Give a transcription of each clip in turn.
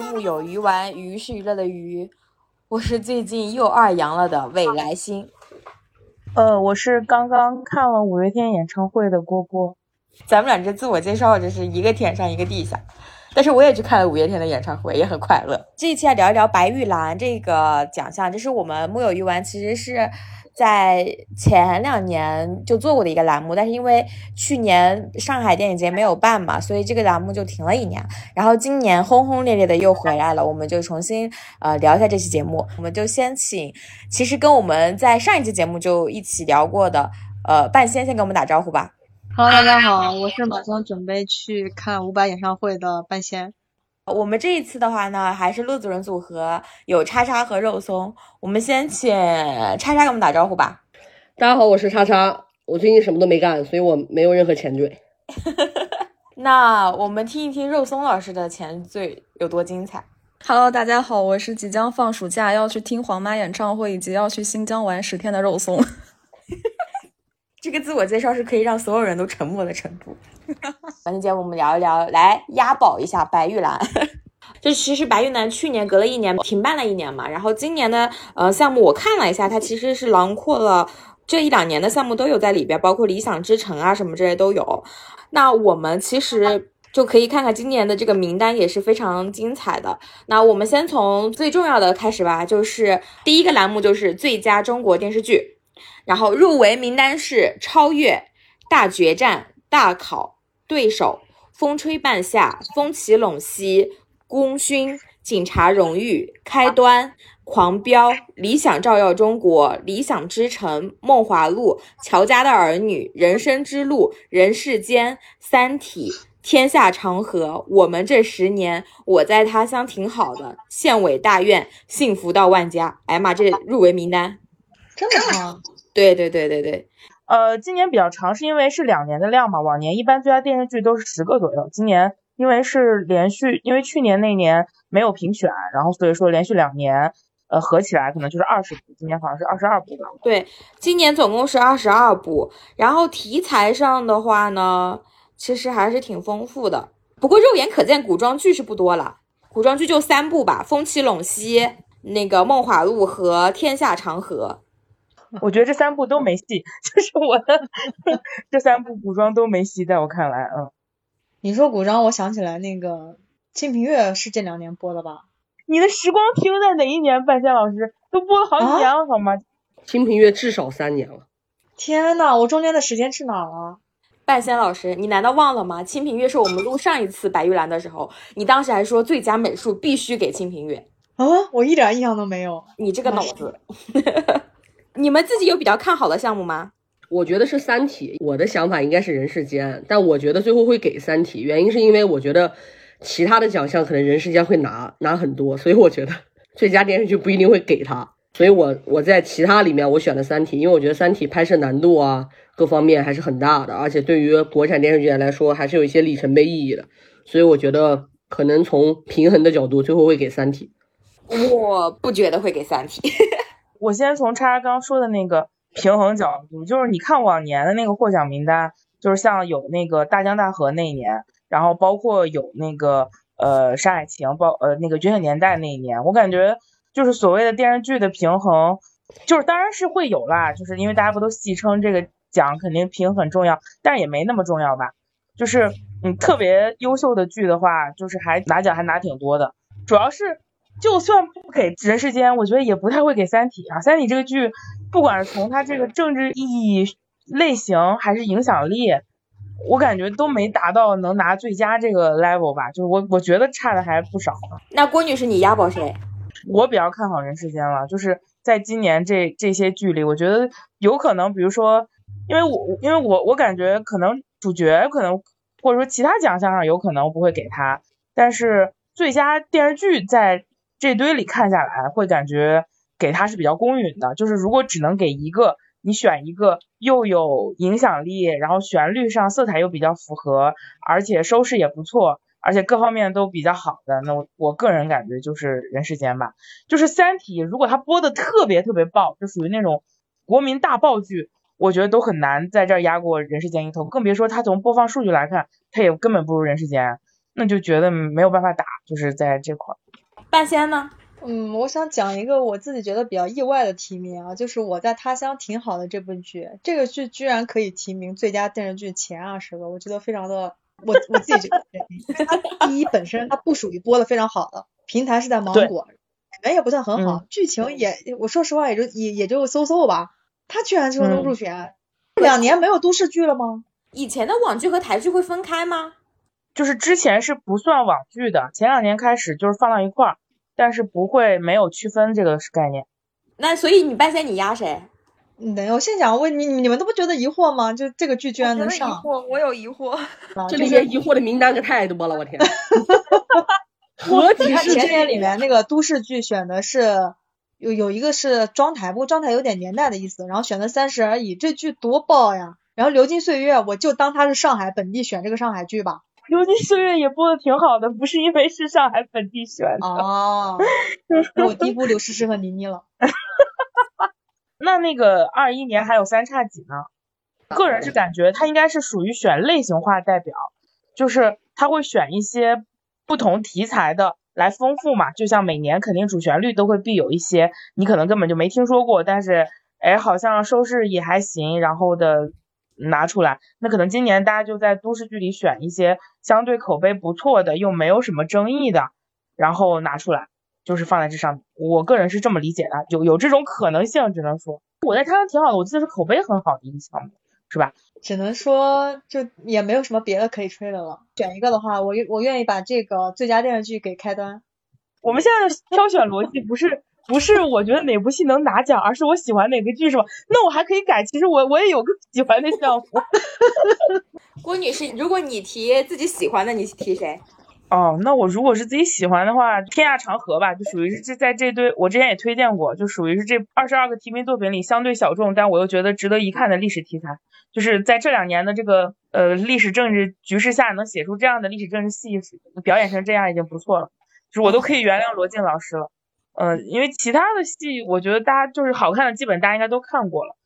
是木有鱼丸，鱼是娱乐的鱼。我是最近又二阳了的未来星。呃，我是刚刚看了五月天演唱会的郭郭。咱们俩这自我介绍，就是一个天上一个地下。但是我也去看了五月天的演唱会，也很快乐。这一期来聊一聊白玉兰这个奖项，这是我们木有鱼丸，其实是。在前两年就做过的一个栏目，但是因为去年上海电影节没有办嘛，所以这个栏目就停了一年。然后今年轰轰烈烈的又回来了，我们就重新呃聊一下这期节目。我们就先请，其实跟我们在上一期节目就一起聊过的呃半仙先跟我们打招呼吧。Hello，大家好，我是马上准备去看伍佰演唱会的半仙。我们这一次的话呢，还是陆子人组合，有叉叉和肉松。我们先请叉叉给我们打招呼吧。大家好，我是叉叉。我最近什么都没干，所以我没有任何前缀。那我们听一听肉松老师的前缀有多精彩。Hello，大家好，我是即将放暑假要去听黄妈演唱会以及要去新疆玩十天的肉松。这个自我介绍是可以让所有人都沉默的程度。本期节目我们聊一聊，来押宝一下白玉兰。就其实白玉兰去年隔了一年停办了一年嘛，然后今年的呃项目我看了一下，它其实是囊括了这一两年的项目都有在里边，包括理想之城啊什么这些都有。那我们其实就可以看看今年的这个名单也是非常精彩的。那我们先从最重要的开始吧，就是第一个栏目就是最佳中国电视剧。然后入围名单是《超越》《大决战》《大考》《对手》《风吹半夏》《风起陇西》《功勋》《警察荣誉》《开端》《狂飙》《理想照耀中国》《理想之城》《梦华录》《乔家的儿女》《人生之路》《人世间》《三体》《天下长河》《我们这十年》《我在他乡挺好的》《县委大院》《幸福到万家》。哎呀妈，这入围名单这么长。对对对对对，呃，今年比较长，是因为是两年的量嘛。往年一般最佳电视剧都是十个左右，今年因为是连续，因为去年那年没有评选，然后所以说连续两年，呃，合起来可能就是二十部，今年好像是二十二部吧。对，今年总共是二十二部，然后题材上的话呢，其实还是挺丰富的。不过肉眼可见古装剧是不多了，古装剧就三部吧，《风起陇西》、那个《梦华录》和《天下长河》。我觉得这三部都没戏，就是我的 这三部古装都没戏，在我看来，嗯。你说古装，我想起来那个《清平乐》是这两年播的吧？你的时光停在哪一年？半仙老师都播了好几年了，好吗？《清平乐》至少三年了。天呐，我中间的时间去哪了？半仙老师，你难道忘了吗？《清平乐》是我们录上一次白玉兰的时候，你当时还说最佳美术必须给《清平乐》。啊，我一点印象都没有。你这个脑子。你们自己有比较看好的项目吗？我觉得是《三体》，我的想法应该是《人世间》，但我觉得最后会给《三体》，原因是因为我觉得其他的奖项可能《人世间》会拿拿很多，所以我觉得最佳电视剧不一定会给他。所以我我在其他里面我选了《三体》，因为我觉得《三体》拍摄难度啊各方面还是很大的，而且对于国产电视剧来说还是有一些里程碑意义的，所以我觉得可能从平衡的角度，最后会给《三体》。我不觉得会给《三体》。我先从叉叉刚说的那个平衡角度，就是你看往年的那个获奖名单，就是像有那个大江大河那一年，然后包括有那个呃山海情，包呃那个觉醒年代那一年，我感觉就是所谓的电视剧的平衡，就是当然是会有啦，就是因为大家不都戏称这个奖肯定平很重要，但也没那么重要吧，就是嗯特别优秀的剧的话，就是还拿奖还拿挺多的，主要是。就算不给人世间，我觉得也不太会给三体啊。三体这个剧，不管是从它这个政治意义类型还是影响力，我感觉都没达到能拿最佳这个 level 吧。就是我我觉得差的还不少呢。那郭女士，你押宝谁？我比较看好人世间了，就是在今年这这些剧里，我觉得有可能，比如说，因为我因为我我感觉可能主角可能或者说其他奖项上有可能不会给他，但是最佳电视剧在。这堆里看下来，会感觉给他是比较公允的。就是如果只能给一个，你选一个又有影响力，然后旋律上色彩又比较符合，而且收视也不错，而且各方面都比较好的，那我我个人感觉就是人世间吧。就是三体，如果它播的特别特别爆，就属于那种国民大爆剧，我觉得都很难在这儿压过人世间一头。更别说它从播放数据来看，它也根本不如人世间，那就觉得没有办法打，就是在这块。半仙呢？嗯，我想讲一个我自己觉得比较意外的提名啊，就是我在他乡挺好的这部剧，这个剧居然可以提名最佳电视剧前二十个，我觉得非常的，我我自己觉得，因为它第一本身它不属于播的非常好的平台是在芒果，演员也不算很好，剧情也我说实话也就也也就搜搜吧，他居然就能入选，两年没有都市剧了吗？以前的网剧和台剧会分开吗？就是之前是不算网剧的，前两年开始就是放到一块儿。但是不会没有区分这个概念，那所以你半仙你压谁？嗯，我现在想问你，你们都不觉得疑惑吗？就这个剧居然能上？疑惑，我有疑惑。这里面疑惑的名单可太多了，我天！合体是前年里面那个都市剧选的是有有一个是妆台，不过妆台有点年代的意思，然后选的《三十而已》，这剧多爆呀！然后《流金岁月》，我就当它是上海本地选这个上海剧吧。流金岁月也播的挺好的，不是因为是上海本地选的 哦。我低估刘诗诗和倪妮了。那那个二一年还有三叉戟呢？个人是感觉他应该是属于选类型化代表，就是他会选一些不同题材的来丰富嘛。就像每年肯定主旋律都会必有一些你可能根本就没听说过，但是哎好像收视也还行，然后的。拿出来，那可能今年大家就在都市剧里选一些相对口碑不错的，又没有什么争议的，然后拿出来，就是放在这上面。我个人是这么理解的，有有这种可能性，只能说我在他乡挺好的，我记得是口碑很好的一个项目，是吧？只能说就也没有什么别的可以吹的了。选一个的话，我我愿意把这个最佳电视剧给开端。我们现在的挑选逻辑不是。不是我觉得哪部戏能拿奖，而是我喜欢哪个剧是吧？那我还可以改，其实我我也有个喜欢的项目。郭女士，如果你提自己喜欢的，你提谁？哦，那我如果是自己喜欢的话，《天下长河》吧，就属于是这在这堆我之前也推荐过，就属于是这二十二个提名作品里相对小众，但我又觉得值得一看的历史题材。就是在这两年的这个呃历史政治局势下，能写出这样的历史政治戏，表演成这样已经不错了，就是我都可以原谅罗晋老师了。嗯，因为其他的戏，我觉得大家就是好看的，基本大家应该都看过了。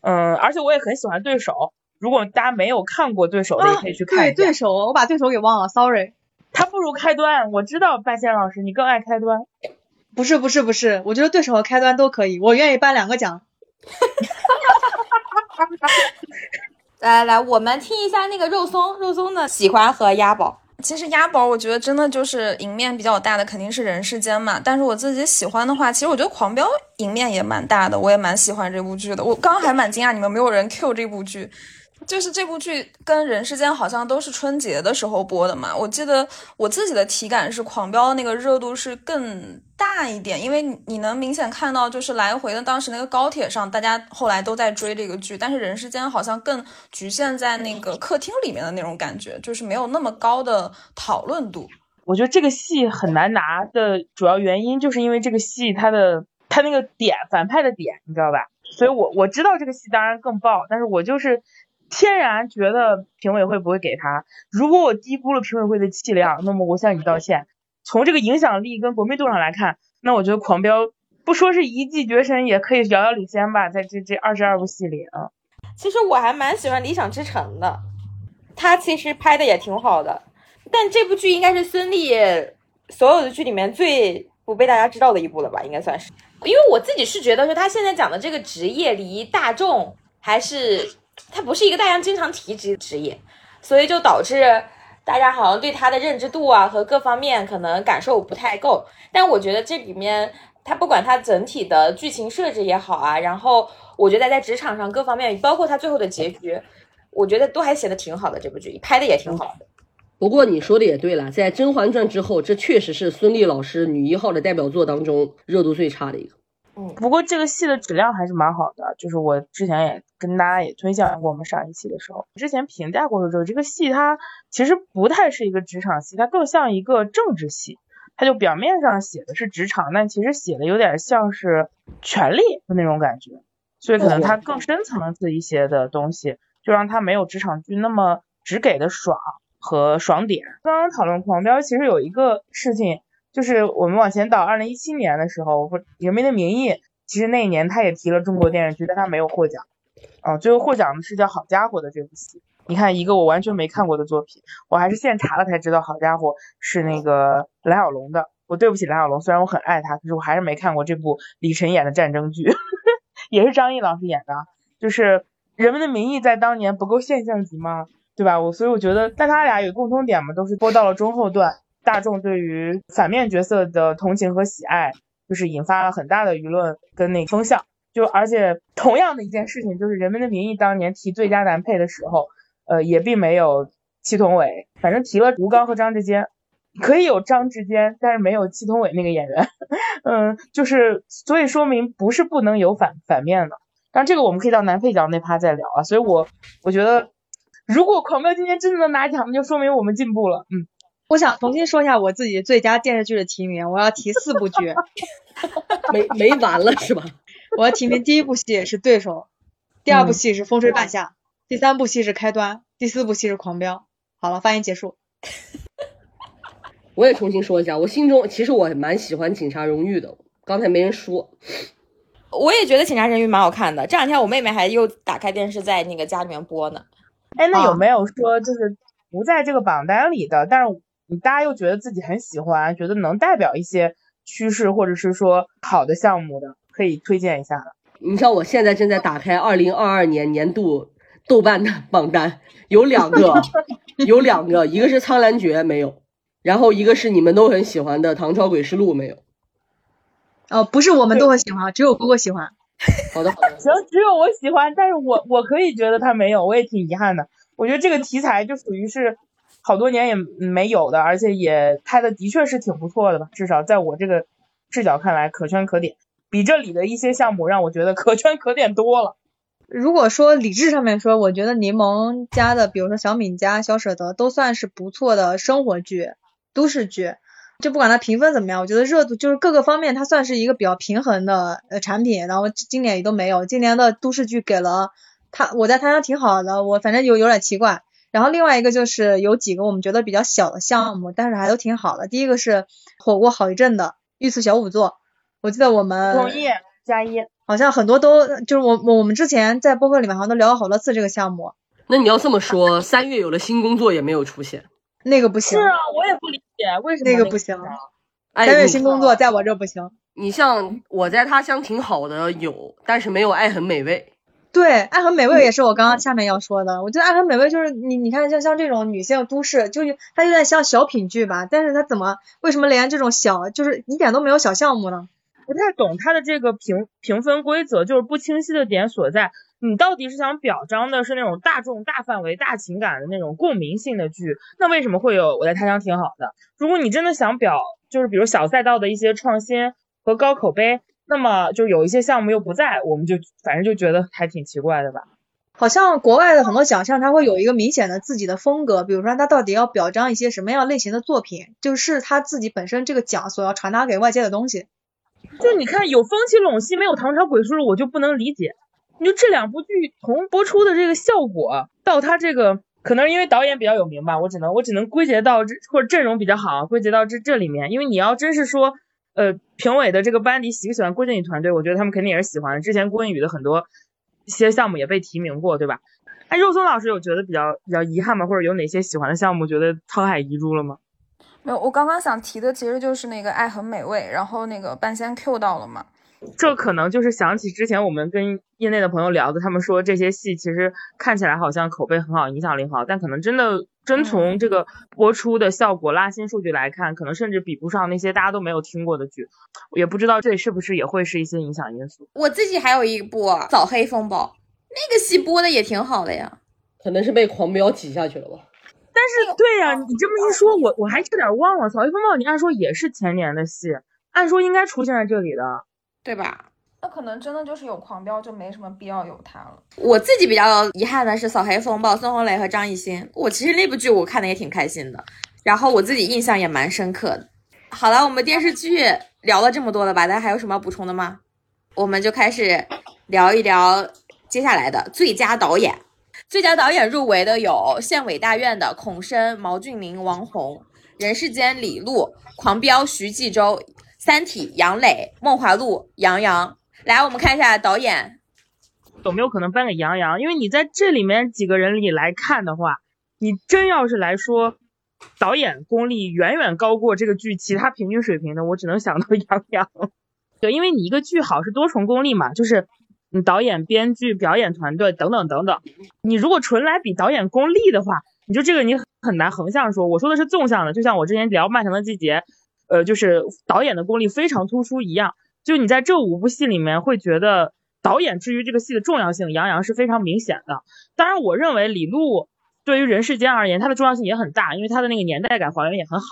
嗯，而且我也很喜欢对手。如果大家没有看过对手的，也可以去看。对对手，我把对手给忘了，sorry。他不如开端，我知道半仙老师你更爱开端。不是不是不是，我觉得对手和开端都可以，我愿意颁两个奖。来来来，我们听一下那个肉松，肉松的喜欢和押宝。其实押宝，我觉得真的就是赢面比较大的，肯定是人世间嘛。但是我自己喜欢的话，其实我觉得狂飙赢面也蛮大的，我也蛮喜欢这部剧的。我刚刚还蛮惊讶，你们没有人 Q 这部剧。就是这部剧跟《人世间》好像都是春节的时候播的嘛。我记得我自己的体感是《狂飙》那个热度是更大一点，因为你能明显看到，就是来回的当时那个高铁上，大家后来都在追这个剧。但是《人世间》好像更局限在那个客厅里面的那种感觉，就是没有那么高的讨论度。我觉得这个戏很难拿的主要原因，就是因为这个戏它的它那个点反派的点，你知道吧？所以我我知道这个戏当然更爆，但是我就是。天然觉得评委会不会给他。如果我低估了评委会的气量，那么我向你道歉。从这个影响力跟国民度上来看，那我觉得《狂飙》不说是一骑绝尘，也可以遥遥领先吧，在这这二十二部戏里啊。其实我还蛮喜欢《理想之城》的，他其实拍的也挺好的。但这部剧应该是孙俪所有的剧里面最不被大家知道的一部了吧？应该算是。因为我自己是觉得说他现在讲的这个职业离大众还是。他不是一个大家经常提及的职业，所以就导致大家好像对他的认知度啊和各方面可能感受不太够。但我觉得这里面他不管他整体的剧情设置也好啊，然后我觉得在职场上各方面，包括他最后的结局，我觉得都还写的挺好的。这部剧拍的也挺好的。不过你说的也对了，在《甄嬛传》之后，这确实是孙俪老师女一号的代表作当中热度最差的一个。嗯，不过这个戏的质量还是蛮好的，就是我之前也跟大家也推荐过，我们上一期的时候，之前评价过的时候，这个戏它其实不太是一个职场戏，它更像一个政治戏，它就表面上写的是职场，但其实写的有点像是权力的那种感觉，所以可能它更深层次一些的东西，就让它没有职场剧那么只给的爽和爽点。刚刚讨论狂飙，其实有一个事情。就是我们往前倒，二零一七年的时候，《人民的名义》其实那一年他也提了中国电视剧，但他没有获奖。哦，最后获奖的是叫《好家伙》的这部戏。你看，一个我完全没看过的作品，我还是现查了才知道，《好家伙》是那个蓝小龙的。我对不起蓝小龙，虽然我很爱他，可是我还是没看过这部李晨演的战争剧，也是张译老师演的，就是《人们的名义》在当年不够现象级吗？对吧？我所以我觉得，但他俩有共通点嘛，都是播到了中后段，大众对于反面角色的同情和喜爱，就是引发了很大的舆论跟那个风向。就而且同样的一件事情，就是《人们的名义》当年提最佳男配的时候，呃，也并没有祁同伟，反正提了吴刚和张志坚，可以有张志坚，但是没有祁同伟那个演员。嗯，就是所以说明不是不能有反反面的，但这个我们可以到男配角那趴再聊啊。所以我我觉得，如果狂飙今天真的能拿奖，那就说明我们进步了。嗯，我想重新说一下我自己最佳电视剧的提名，我要提四部剧，没没完了是吧？我要提名第一部戏是对手，第二部戏是风吹半夏，第三部戏是开端，第四部戏是狂飙。好了，发言结束。我也重新说一下，我心中其实我蛮喜欢《警察荣誉》的，刚才没人说。我也觉得《警察荣誉》蛮好看的，这两天我妹妹还又打开电视在那个家里面播呢。哎，那有没有说就是不在这个榜单里的，但是你大家又觉得自己很喜欢，觉得能代表一些趋势或者是说好的项目的，可以推荐一下的？你像我现在正在打开二零二二年年度豆瓣的 榜单，有两个，有两个，一个是《苍兰诀》没有，然后一个是你们都很喜欢的《唐朝诡事录》没有。哦，不是我们都很喜欢，只有哥哥喜欢。好的，好的。行，只有我喜欢，但是我我可以觉得他没有，我也挺遗憾的。我觉得这个题材就属于是好多年也没有的，而且也拍的的确是挺不错的吧，至少在我这个视角看来可圈可点，比这里的一些项目让我觉得可圈可点多了。如果说理智上面说，我觉得柠檬家的，比如说小敏家、小舍得，都算是不错的生活剧、都市剧。就不管它评分怎么样，我觉得热度就是各个方面，它算是一个比较平衡的呃产品。然后今年也都没有，今年的都市剧给了它，我在它上挺好的，我反正有有点奇怪。然后另外一个就是有几个我们觉得比较小的项目，但是还都挺好的。第一个是火过好一阵的御赐小仵作，我记得我们同意加一，好像很多都就是我我们之前在播客里面好像都聊了好多次这个项目。那你要这么说，三月有了新工作也没有出现。那个不行，是啊，我也不理解为什么那个不行。哎，三月新工作在我这不行。你像我在他乡挺好的有，但是没有爱很美味。对，爱很美味也是我刚刚下面要说的。我觉得爱很美味就是你你看像像这种女性都市，就是它有点像小品剧吧，但是它怎么为什么连这种小就是一点都没有小项目呢？不太懂它的这个评评分规则，就是不清晰的点所在。你到底是想表彰的是那种大众、大范围、大情感的那种共鸣性的剧，那为什么会有我在他乡挺好的？如果你真的想表，就是比如小赛道的一些创新和高口碑，那么就有一些项目又不在，我们就反正就觉得还挺奇怪的吧。好像国外的很多奖项，它会有一个明显的自己的风格，比如说它到底要表彰一些什么样类型的作品，就是他自己本身这个奖所要传达给外界的东西。就你看有风起陇西没有唐朝诡事录，我就不能理解。你就这两部剧从播出的这个效果到它这个，可能因为导演比较有名吧，我只能我只能归结到这或者阵容比较好，归结到这这里面。因为你要真是说，呃，评委的这个班底喜不喜欢郭靖宇团队，我觉得他们肯定也是喜欢的。之前郭靖宇的很多一些项目也被提名过，对吧？哎，肉松老师有觉得比较比较遗憾吗？或者有哪些喜欢的项目觉得沧海遗珠了吗？没有，我刚刚想提的其实就是那个爱很美味，然后那个半仙 Q 到了嘛。这可能就是想起之前我们跟业内的朋友聊的，他们说这些戏其实看起来好像口碑很好，影响力好，但可能真的真从这个播出的效果、拉新数据来看，可能甚至比不上那些大家都没有听过的剧。也不知道这是不是也会是一些影响因素。我自己还有一部《扫黑风暴》，那个戏播的也挺好的呀，可能是被狂飙挤下去了吧。但是对呀，你这么一说，我我还差点忘了，《扫黑风暴》你按说也是前年的戏，按说应该出现在这里的。对吧？那可能真的就是有狂飙，就没什么必要有他了。我自己比较遗憾的是《扫黑风暴》，孙红雷和张艺兴。我其实那部剧我看的也挺开心的，然后我自己印象也蛮深刻的。好了，我们电视剧聊了这么多了吧？大家还有什么要补充的吗？我们就开始聊一聊接下来的最佳导演。最佳导演入围的有县委大院的孔笙、毛俊明、王红，人世间李路、狂飙徐纪周。三体杨磊，梦华录杨洋，来，我们看一下导演有没有可能颁给杨洋？因为你在这里面几个人里来看的话，你真要是来说导演功力远远高过这个剧其他平均水平的，我只能想到杨洋。对，因为你一个剧好是多重功力嘛，就是你导演、编剧、表演团队等等等等。你如果纯来比导演功力的话，你就这个你很难横向说。我说的是纵向的，就像我之前聊《漫长的季节》，呃，就是导演的功力非常突出一样。就你在这五部戏里面会觉得导演至于这个戏的重要性，杨洋是非常明显的。当然，我认为李路。对于人世间而言，它的重要性也很大，因为它的那个年代感还原也很好。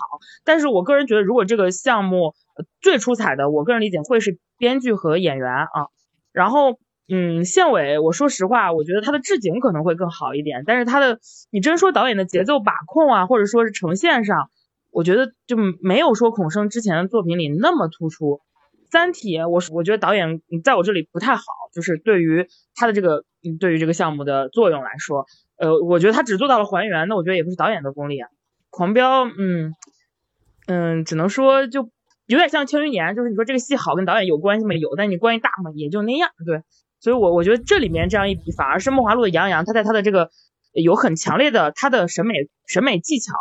但是我个人觉得，如果这个项目最出彩的，我个人理解会是编剧和演员啊。然后，嗯，县委，我说实话，我觉得他的置景可能会更好一点。但是他的，你真说导演的节奏把控啊，或者说是呈现上，我觉得就没有说孔生之前的作品里那么突出。三体，我我觉得导演在我这里不太好，就是对于他的这个，对于这个项目的作用来说。呃，我觉得他只做到了还原，那我觉得也不是导演的功力啊。狂飙，嗯嗯，只能说就有点像庆余年，就是你说这个戏好跟导演有关系吗？有，但你关系大吗？也就那样，对。所以，我我觉得这里面这样一比，反而是梦华录的杨洋，他在他的这个有很强烈的他的审美审美技巧，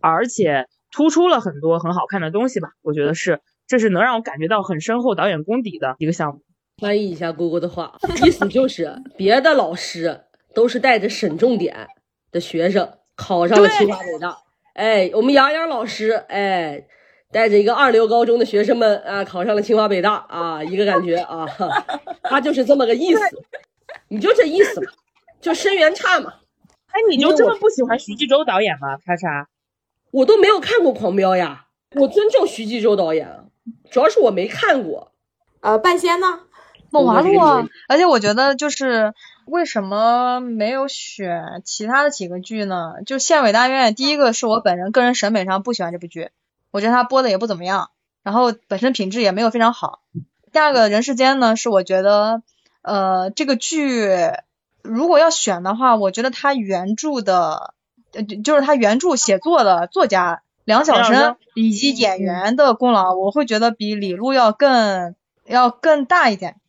而且突出了很多很好看的东西吧。我觉得是，这是能让我感觉到很深厚导演功底的一个项目。翻译一下姑姑的话，意思就是别的老师。都是带着省重点的学生考上了清华北大，哎，我们杨洋老师，哎，带着一个二流高中的学生们啊，考上了清华北大啊，一个感觉啊，他就是这么个意思，你就这意思嘛，就生源差嘛。哎，你就这么不喜欢徐纪周导演吗？咔嚓，我都没有看过《狂飙》呀，我尊重徐纪周导演，主要是我没看过。呃，半仙呢？梦华录啊，而且我觉得就是为什么没有选其他的几个剧呢？就县委大院，第一个是我本人个人审美上不喜欢这部剧，我觉得它播的也不怎么样，然后本身品质也没有非常好。第二个人世间呢，是我觉得呃这个剧如果要选的话，我觉得它原著的，呃就是它原著写作的作家梁晓声以及演员的功劳，我会觉得比李路要更要更大一点。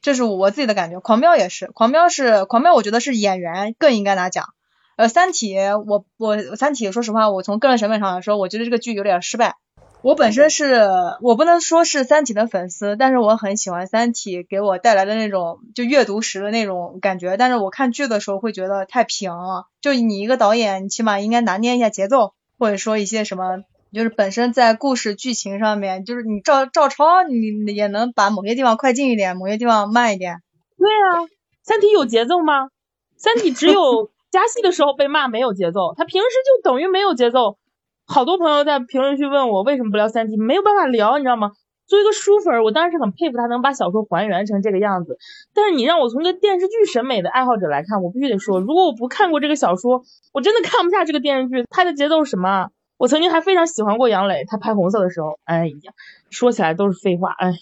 这是我自己的感觉，狂飙也是，狂飙是狂飙，我觉得是演员更应该拿奖。呃，三体，我我三体，说实话，我从个人审美上来说，我觉得这个剧有点失败。我本身是我不能说是三体的粉丝，但是我很喜欢三体给我带来的那种就阅读时的那种感觉。但是我看剧的时候会觉得太平了，就你一个导演，你起码应该拿捏一下节奏，或者说一些什么。就是本身在故事剧情上面，就是你照照抄，你也能把某些地方快进一点，某些地方慢一点。对啊，三体有节奏吗？三体只有 加戏的时候被骂没有节奏，他平时就等于没有节奏。好多朋友在评论区问我为什么不聊三体，没有办法聊，你知道吗？作为一个书粉，我当然是很佩服他能把小说还原成这个样子。但是你让我从一个电视剧审美的爱好者来看，我必须得说，如果我不看过这个小说，我真的看不下这个电视剧。它的节奏是什么？我曾经还非常喜欢过杨磊，他拍红色的时候，哎呀，说起来都是废话，哎。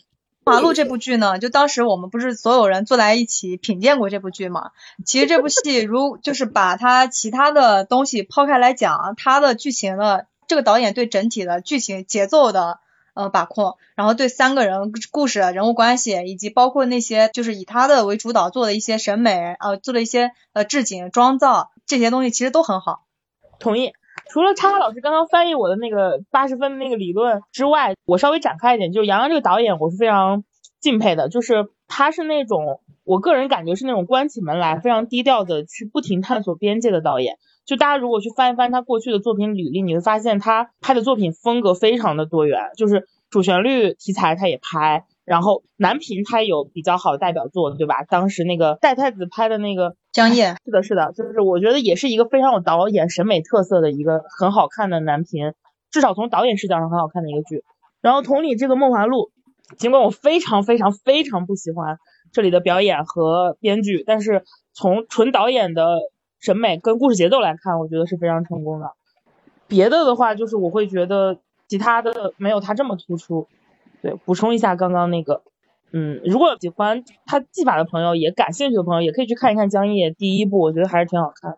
马路这部剧呢，就当时我们不是所有人坐在一起品鉴过这部剧嘛？其实这部戏如 就是把它其他的东西抛开来讲，它的剧情的这个导演对整体的剧情节奏的呃把控，然后对三个人故事人物关系，以及包括那些就是以他的为主导做的一些审美呃做的一些呃置景妆造这些东西，其实都很好。同意。除了叉叉老师刚刚翻译我的那个八十分的那个理论之外，我稍微展开一点，就是杨洋这个导演，我是非常敬佩的。就是他是那种，我个人感觉是那种关起门来非常低调的去不停探索边界的导演。就大家如果去翻一翻他过去的作品履历，你会发现他拍的作品风格非常的多元，就是主旋律题材他也拍。然后男频他有比较好的代表作，对吧？当时那个戴太子拍的那个江夜，是的，是的，就是我觉得也是一个非常有导演审美特色的一个很好看的男频，至少从导演视角上很好看的一个剧。然后同理，这个梦华录，尽管我非常非常非常不喜欢这里的表演和编剧，但是从纯导演的审美跟故事节奏来看，我觉得是非常成功的。别的的话，就是我会觉得其他的没有他这么突出。对，补充一下刚刚那个，嗯，如果喜欢他技法的朋友，也感兴趣的朋友，也可以去看一看《江夜》第一部，我觉得还是挺好看。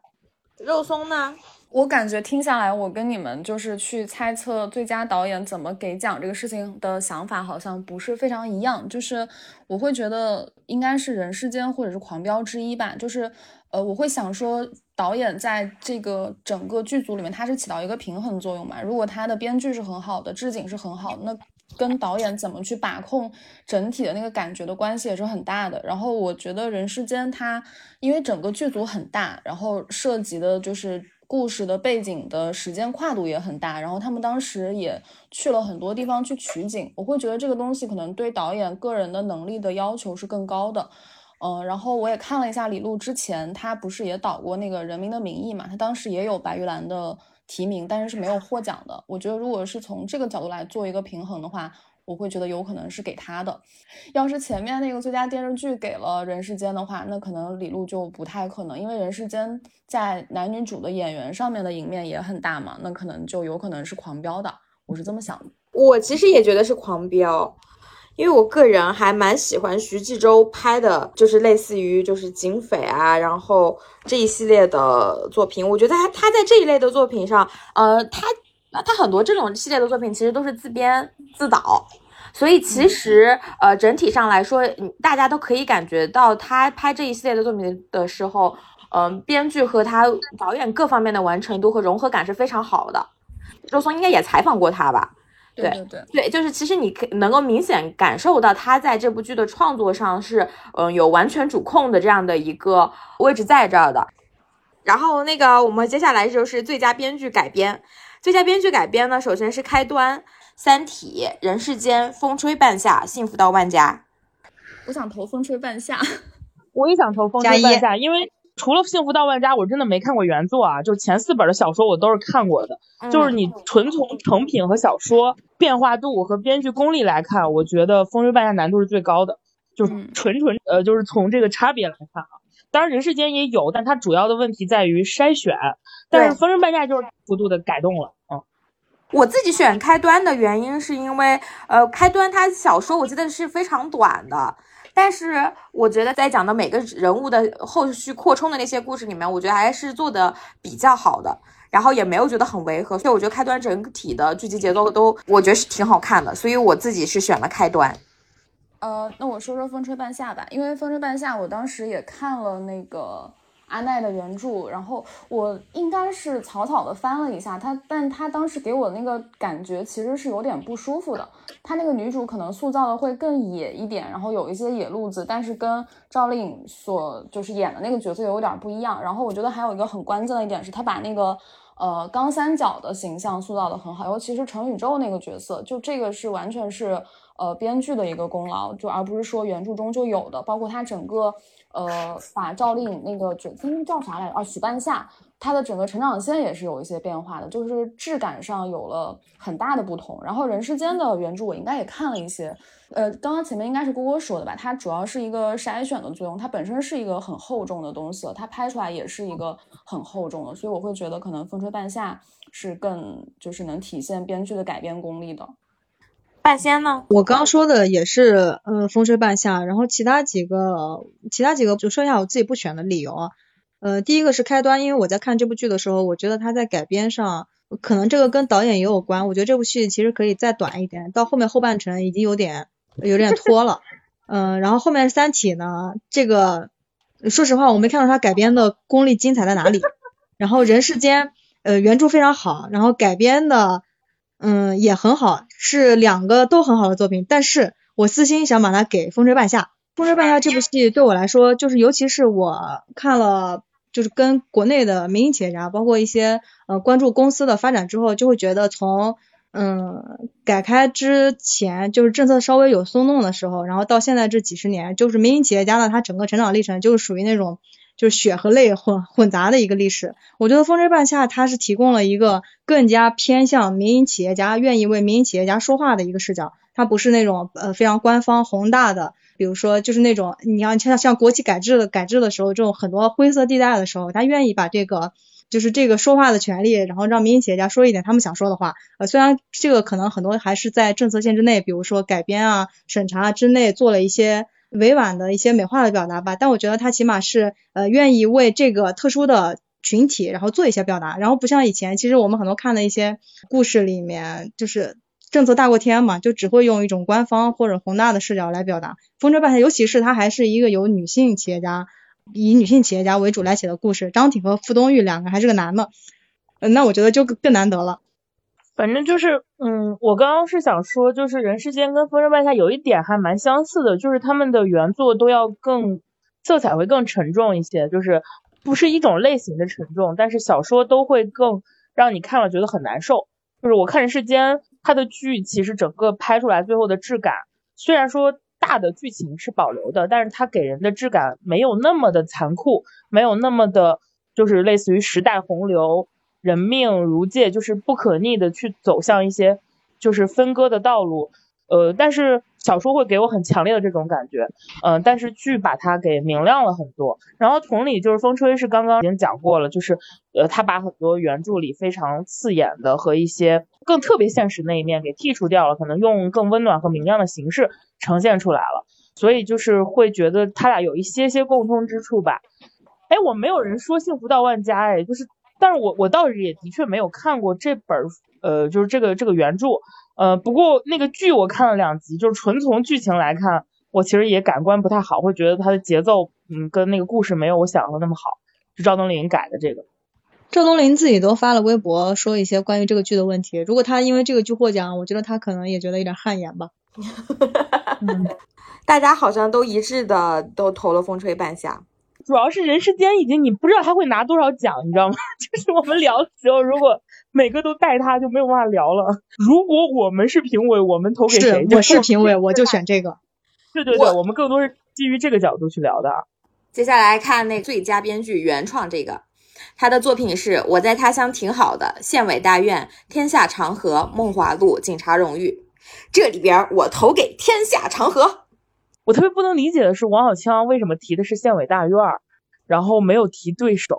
肉松呢？我感觉听下来，我跟你们就是去猜测最佳导演怎么给奖这个事情的想法好像不是非常一样。就是我会觉得应该是人世间或者是狂飙之一吧。就是呃，我会想说导演在这个整个剧组里面，他是起到一个平衡作用嘛。如果他的编剧是很好的，置景是很好，那跟导演怎么去把控整体的那个感觉的关系也是很大的。然后我觉得人世间它因为整个剧组很大，然后涉及的就是。故事的背景的时间跨度也很大，然后他们当时也去了很多地方去取景，我会觉得这个东西可能对导演个人的能力的要求是更高的，嗯，然后我也看了一下李路之前他不是也导过那个《人民的名义》嘛，他当时也有白玉兰的提名，但是是没有获奖的。我觉得如果是从这个角度来做一个平衡的话。我会觉得有可能是给他的，要是前面那个最佳电视剧给了《人世间》的话，那可能李路就不太可能，因为《人世间》在男女主的演员上面的赢面也很大嘛，那可能就有可能是狂飙的，我是这么想的。我其实也觉得是狂飙，因为我个人还蛮喜欢徐纪周拍的，就是类似于就是警匪啊，然后这一系列的作品，我觉得他他在这一类的作品上，呃，他他很多这种系列的作品其实都是自编自导。所以其实，呃，整体上来说，大家都可以感觉到他拍这一系列的作品的时候，嗯，编剧和他导演各方面的完成度和融合感是非常好的。周松应该也采访过他吧？对对对，对，就是其实你可能够明显感受到他在这部剧的创作上是，嗯，有完全主控的这样的一个位置在这儿的。然后那个，我们接下来就是最佳编剧改编，最佳编剧改编呢，首先是开端。三体、人世间、风吹半夏、幸福到万家。我想投风吹半夏，我也想投风吹半夏，因为除了幸福到万家，我真的没看过原作啊。就前四本的小说我都是看过的，就是你纯从成品和小说变化度和编剧功力来看，我觉得风吹半夏难度是最高的。就是纯纯呃，就是从这个差别来看啊，当然人世间也有，但它主要的问题在于筛选，但是风吹半夏就是幅度的改动了，嗯。我自己选开端的原因是因为，呃，开端它小说我记得是非常短的，但是我觉得在讲的每个人物的后续扩充的那些故事里面，我觉得还是做的比较好的，然后也没有觉得很违和，所以我觉得开端整体的剧集节奏都我觉得是挺好看的，所以我自己是选了开端。呃，那我说说风吹半夏吧，因为风吹半夏我当时也看了那个。阿奈的原著，然后我应该是草草的翻了一下他，但他当时给我那个感觉其实是有点不舒服的。他那个女主可能塑造的会更野一点，然后有一些野路子，但是跟赵丽颖所就是演的那个角色有点不一样。然后我觉得还有一个很关键的一点是，他把那个呃钢三角的形象塑造的很好，尤其是陈宇宙那个角色，就这个是完全是呃编剧的一个功劳，就而不是说原著中就有的，包括他整个。呃，把赵丽颖那个角色叫啥来着？啊，许半夏，她的整个成长线也是有一些变化的，就是质感上有了很大的不同。然后人世间的原著我应该也看了一些，呃，刚刚前面应该是郭郭说的吧？它主要是一个筛选的作用，它本身是一个很厚重的东西，它拍出来也是一个很厚重的，所以我会觉得可能风吹半夏是更就是能体现编剧的改编功力的。半仙呢？我刚说的也是，呃，风吹半夏。然后其他几个，其他几个就说一下我自己不选的理由啊。呃，第一个是开端，因为我在看这部剧的时候，我觉得他在改编上，可能这个跟导演也有关。我觉得这部戏其实可以再短一点，到后面后半程已经有点有点拖了。嗯，然后后面三体呢，这个说实话我没看到他改编的功力精彩在哪里。然后人世间，呃，原著非常好，然后改编的。嗯，也很好，是两个都很好的作品，但是我私心想把它给《风吹半夏》。《风吹半夏》这部戏对我来说，就是尤其是我看了，就是跟国内的民营企业家，包括一些呃关注公司的发展之后，就会觉得从嗯改开之前，就是政策稍微有松动的时候，然后到现在这几十年，就是民营企业家呢，他整个成长历程就是属于那种。就是血和泪混混杂的一个历史，我觉得《风吹半夏》它是提供了一个更加偏向民营企业家愿意为民营企业家说话的一个视角，它不是那种呃非常官方宏大的，比如说就是那种你要像像国企改制的改制的时候这种很多灰色地带的时候，他愿意把这个就是这个说话的权利，然后让民营企业家说一点他们想说的话，呃虽然这个可能很多还是在政策限制内，比如说改编啊审查之内做了一些。委婉的一些美化的表达吧，但我觉得他起码是呃愿意为这个特殊的群体，然后做一些表达，然后不像以前，其实我们很多看的一些故事里面，就是政策大过天嘛，就只会用一种官方或者宏大的视角来表达。风筝半夏，尤其是它还是一个由女性企业家以女性企业家为主来写的故事，张挺和傅东玉两个还是个男的，嗯，那我觉得就更更难得了。反正就是，嗯，我刚刚是想说，就是《人世间》跟《风吹半夏》有一点还蛮相似的，就是他们的原作都要更色彩会更沉重一些，就是不是一种类型的沉重，但是小说都会更让你看了觉得很难受。就是我看《人世间》，它的剧其实整个拍出来最后的质感，虽然说大的剧情是保留的，但是它给人的质感没有那么的残酷，没有那么的，就是类似于时代洪流。人命如界，就是不可逆的去走向一些就是分割的道路，呃，但是小说会给我很强烈的这种感觉，嗯、但是剧把它给明亮了很多。然后同理，就是风吹是刚刚已经讲过了，就是呃，他把很多原著里非常刺眼的和一些更特别现实那一面给剔除掉了，可能用更温暖和明亮的形式呈现出来了，所以就是会觉得他俩有一些些共通之处吧。哎，我没有人说幸福到万家，哎，就是。但是我我倒是也的确没有看过这本呃，就是这个这个原著，呃，不过那个剧我看了两集，就是纯从剧情来看，我其实也感官不太好，会觉得它的节奏，嗯，跟那个故事没有我想的那么好。就赵冬林改的这个，赵冬林自己都发了微博说一些关于这个剧的问题。如果他因为这个剧获奖，我觉得他可能也觉得有点汗颜吧。嗯，大家好像都一致的都投了《风吹半夏》。主要是人世间已经你不知道他会拿多少奖，你知道吗？就是我们聊的时候，如果每个都带他，就没有办法聊了。如果我们是评委，我们投给谁？我是评委，我就选这个。对 对对，我们更多是基于这个角度去聊的。接下来看那最佳编剧原创这个，他的作品是《我在他乡挺好的》《县委大院》《天下长河》《梦华录》《警察荣誉》。这里边我投给《天下长河》。我特别不能理解的是，王小枪为什么提的是县委大院，然后没有提对手。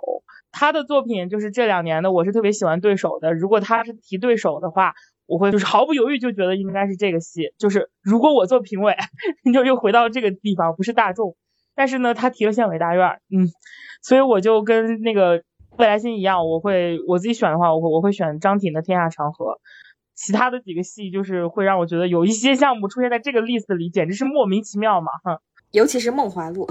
他的作品就是这两年的，我是特别喜欢对手的。如果他是提对手的话，我会就是毫不犹豫就觉得应该是这个戏。就是如果我做评委，就又回到这个地方，不是大众。但是呢，他提了县委大院，嗯，所以我就跟那个未来星一样，我会我自己选的话，我会我会选张挺的《天下长河》。其他的几个戏就是会让我觉得有一些项目出现在这个 list 里，简直是莫名其妙嘛，哈。尤其是《梦华录》，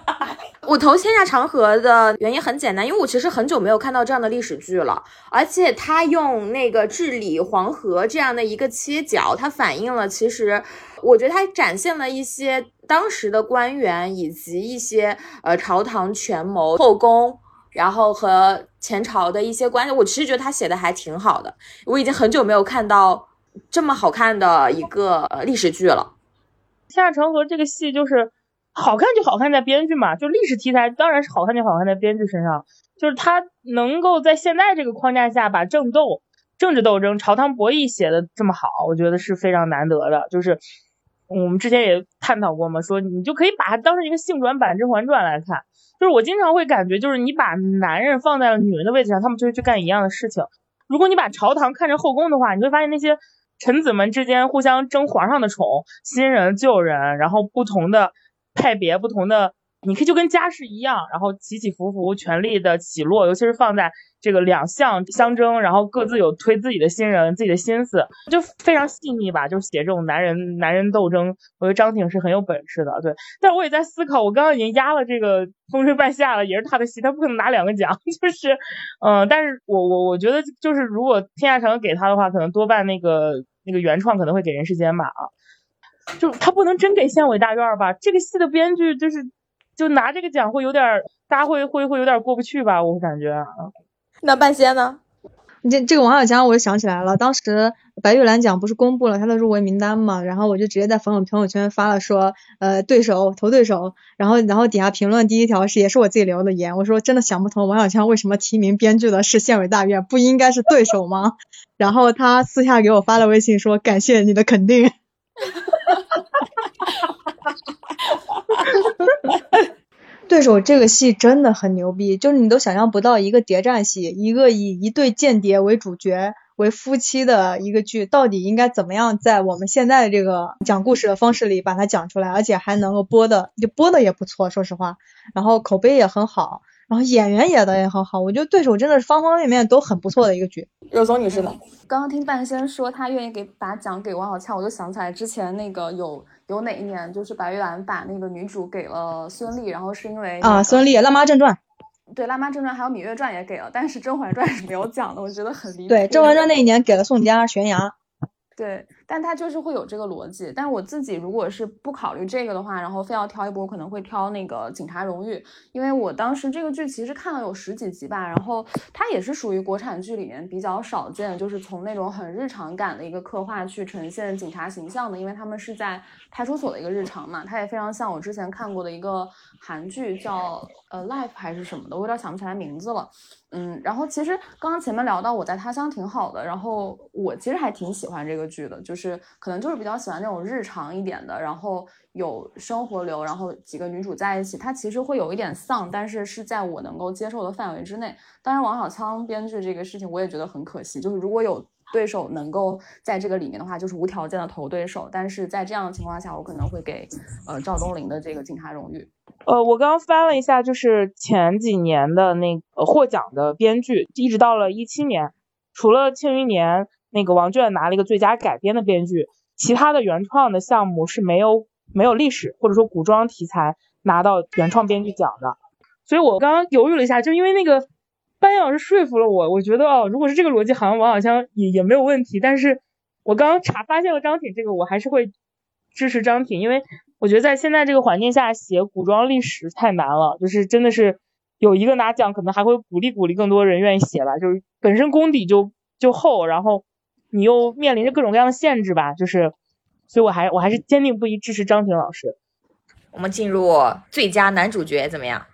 我投《天下长河》的原因很简单，因为我其实很久没有看到这样的历史剧了，而且他用那个治理黄河这样的一个切角，它反映了其实我觉得它展现了一些当时的官员以及一些呃朝堂权谋、后宫。然后和前朝的一些关系，我其实觉得他写的还挺好的。我已经很久没有看到这么好看的一个历史剧了。《天下长河》这个戏就是好看就好看在编剧嘛，就历史题材当然是好看就好看在编剧身上，就是他能够在现在这个框架下把政斗、政治斗争、朝堂博弈写的这么好，我觉得是非常难得的。就是我们之前也探讨过嘛，说你就可以把它当成一个性转版《甄嬛传》来看。就是我经常会感觉，就是你把男人放在了女人的位置上，他们就会去干一样的事情。如果你把朝堂看成后宫的话，你会发现那些臣子们之间互相争皇上的宠，新人旧人，然后不同的派别、不同的，你可以就跟家世一样，然后起起伏伏，权力的起落，尤其是放在这个两相相争，然后各自有推自己的新人、自己的心思，就非常细腻吧。就写这种男人男人斗争，我觉得张挺是很有本事的，对。但我也在思考，我刚刚已经压了这个《风吹半夏》了，也是他的戏，他不可能拿两个奖，就是，嗯，但是我我我觉得就是如果天下长给他的话，可能多半那个那个原创可能会给人世间吧啊，就他不能真给县委大院吧？这个戏的编剧就是就拿这个奖会有点，大家会会会有点过不去吧？我感觉啊。那半仙呢？这这个王小强我就想起来了，当时白玉兰奖不是公布了他的入围名单嘛，然后我就直接在朋友朋友圈发了说，呃，对手投对手，然后然后底下评论第一条是也是我自己留的言，我说真的想不通王小强为什么提名编剧的是县委大院，不应该是对手吗？然后他私下给我发了微信说感谢你的肯定。对手这个戏真的很牛逼，就是你都想象不到一个谍战戏，一个以一对间谍为主角为夫妻的一个剧，到底应该怎么样在我们现在的这个讲故事的方式里把它讲出来，而且还能够播的就播的也不错，说实话，然后口碑也很好，然后演员演的也很好，我觉得对手真的是方方面面都很不错的一个剧。肉松女士呢？刚刚听半仙说他愿意给把奖给王小倩，我就想起来之前那个有有哪一年就是白玉兰把那个女主给了孙俪，然后是因为、啊，孙俪《辣妈正传》对《辣妈正传》还有《芈月传》也给了，但是《甄嬛传》是没有奖的，我觉得很离谱。对，《甄嬛传》那一年给了宋佳、悬崖。对，但他就是会有这个逻辑。但我自己如果是不考虑这个的话，然后非要挑一部，我可能会挑那个《警察荣誉》，因为我当时这个剧其实看了有十几集吧，然后它也是属于国产剧里面比较少见，就是从那种很日常感的一个刻画去呈现警察形象的，因为他们是在派出所的一个日常嘛，它也非常像我之前看过的一个韩剧叫呃《Life》还是什么的，我有点想不起来名字了。嗯，然后其实刚刚前面聊到我在他乡挺好的，然后我其实还挺喜欢这个剧的，就是可能就是比较喜欢那种日常一点的，然后有生活流，然后几个女主在一起，它其实会有一点丧，但是是在我能够接受的范围之内。当然，王小枪编剧这个事情我也觉得很可惜，就是如果有对手能够在这个里面的话，就是无条件的投对手，但是在这样的情况下，我可能会给呃赵东林的这个警察荣誉。呃，我刚刚翻了一下，就是前几年的那个获奖的编剧，一直到了一七年，除了《庆余年》那个王倦拿了一个最佳改编的编剧，其他的原创的项目是没有没有历史或者说古装题材拿到原创编剧奖的。所以我刚刚犹豫了一下，就因为那个班老师说服了我，我觉得哦，如果是这个逻辑，好像王小枪也也没有问题。但是我刚刚查发现了张挺这个，我还是会支持张挺，因为。我觉得在现在这个环境下写古装历史太难了，就是真的是有一个拿奖，可能还会鼓励鼓励更多人愿意写吧。就是本身功底就就厚，然后你又面临着各种各样的限制吧，就是，所以我还我还是坚定不移支持张挺老师。我们进入最佳男主角怎么样？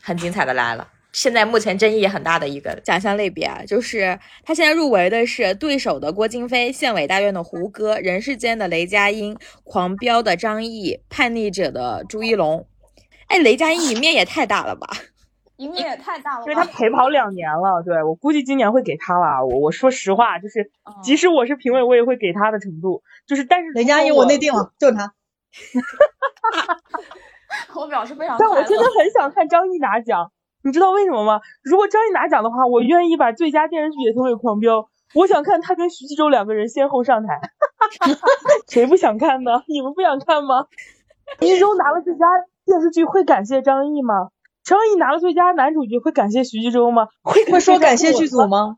很精彩的来了。现在目前争议也很大的一个奖项类别啊，就是他现在入围的是对手的郭京飞、县委大院的胡歌、人世间的雷佳音、狂飙的张译、叛逆者的朱一龙。哎，雷佳音赢面也太大了吧！赢面也太大了，因为他陪跑两年了，对我估计今年会给他了。我我说实话，就是即使我是评委，我也会给他的程度。就是但是雷佳音我内定了，就是他。我表示非常，但我真的很想看张译拿奖。你知道为什么吗？如果张译拿奖的话，我愿意把最佳电视剧也投给《狂飙》。我想看他跟徐纪周两个人先后上台，谁不想看呢？你们不想看吗？徐纪周拿了最佳电视剧会感谢张译吗？张译拿了最佳男主角会感谢徐纪周吗？会会说感谢剧组吗？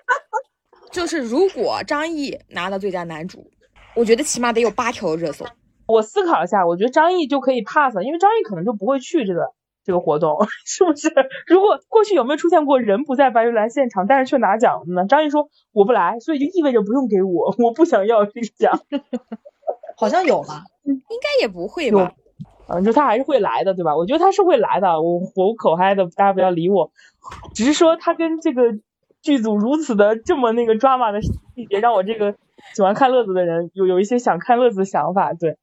就是如果张译拿了最佳男主，我觉得起码得有八条热搜。我思考一下，我觉得张译就可以 pass，因为张译可能就不会去这个。这个活动 是不是？如果过去有没有出现过人不在白玉兰现场，但是却拿奖的呢？张译说我不来，所以就意味着不用给我，我不想要这个奖。好像有吧？应该也不会吧？嗯，就他还是会来的，对吧？我觉得他是会来的。我我口嗨的，大家不要理我。只是说他跟这个剧组如此的这么那个 drama 的细节，让我这个喜欢看乐子的人有有一些想看乐子的想法。对。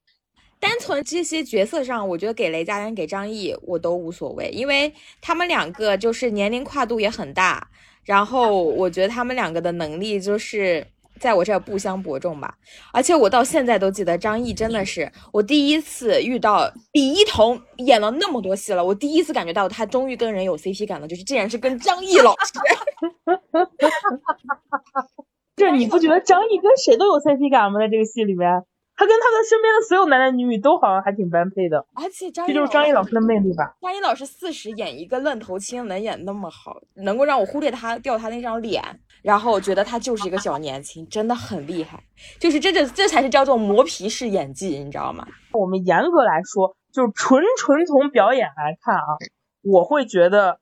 单从这些角色上，我觉得给雷佳音、给张译我都无所谓，因为他们两个就是年龄跨度也很大，然后我觉得他们两个的能力就是在我这儿不相伯仲吧。而且我到现在都记得张译真的是我第一次遇到李一桐演了那么多戏了，我第一次感觉到他终于跟人有 CP 感了，就是竟然是跟张译老师。这你不觉得张译跟谁都有 CP 感吗？在这个戏里面？他跟他的身边的所有男男女女都好像还挺般配的，而且张这就是张译老师的魅力吧。张译老师四十演一个愣头青能演那么好，能够让我忽略他掉他那张脸，然后我觉得他就是一个小年轻，真的很厉害。就是这这这才是叫做磨皮式演技，你知道吗？我们严格来说，就是纯纯从表演来看啊，我会觉得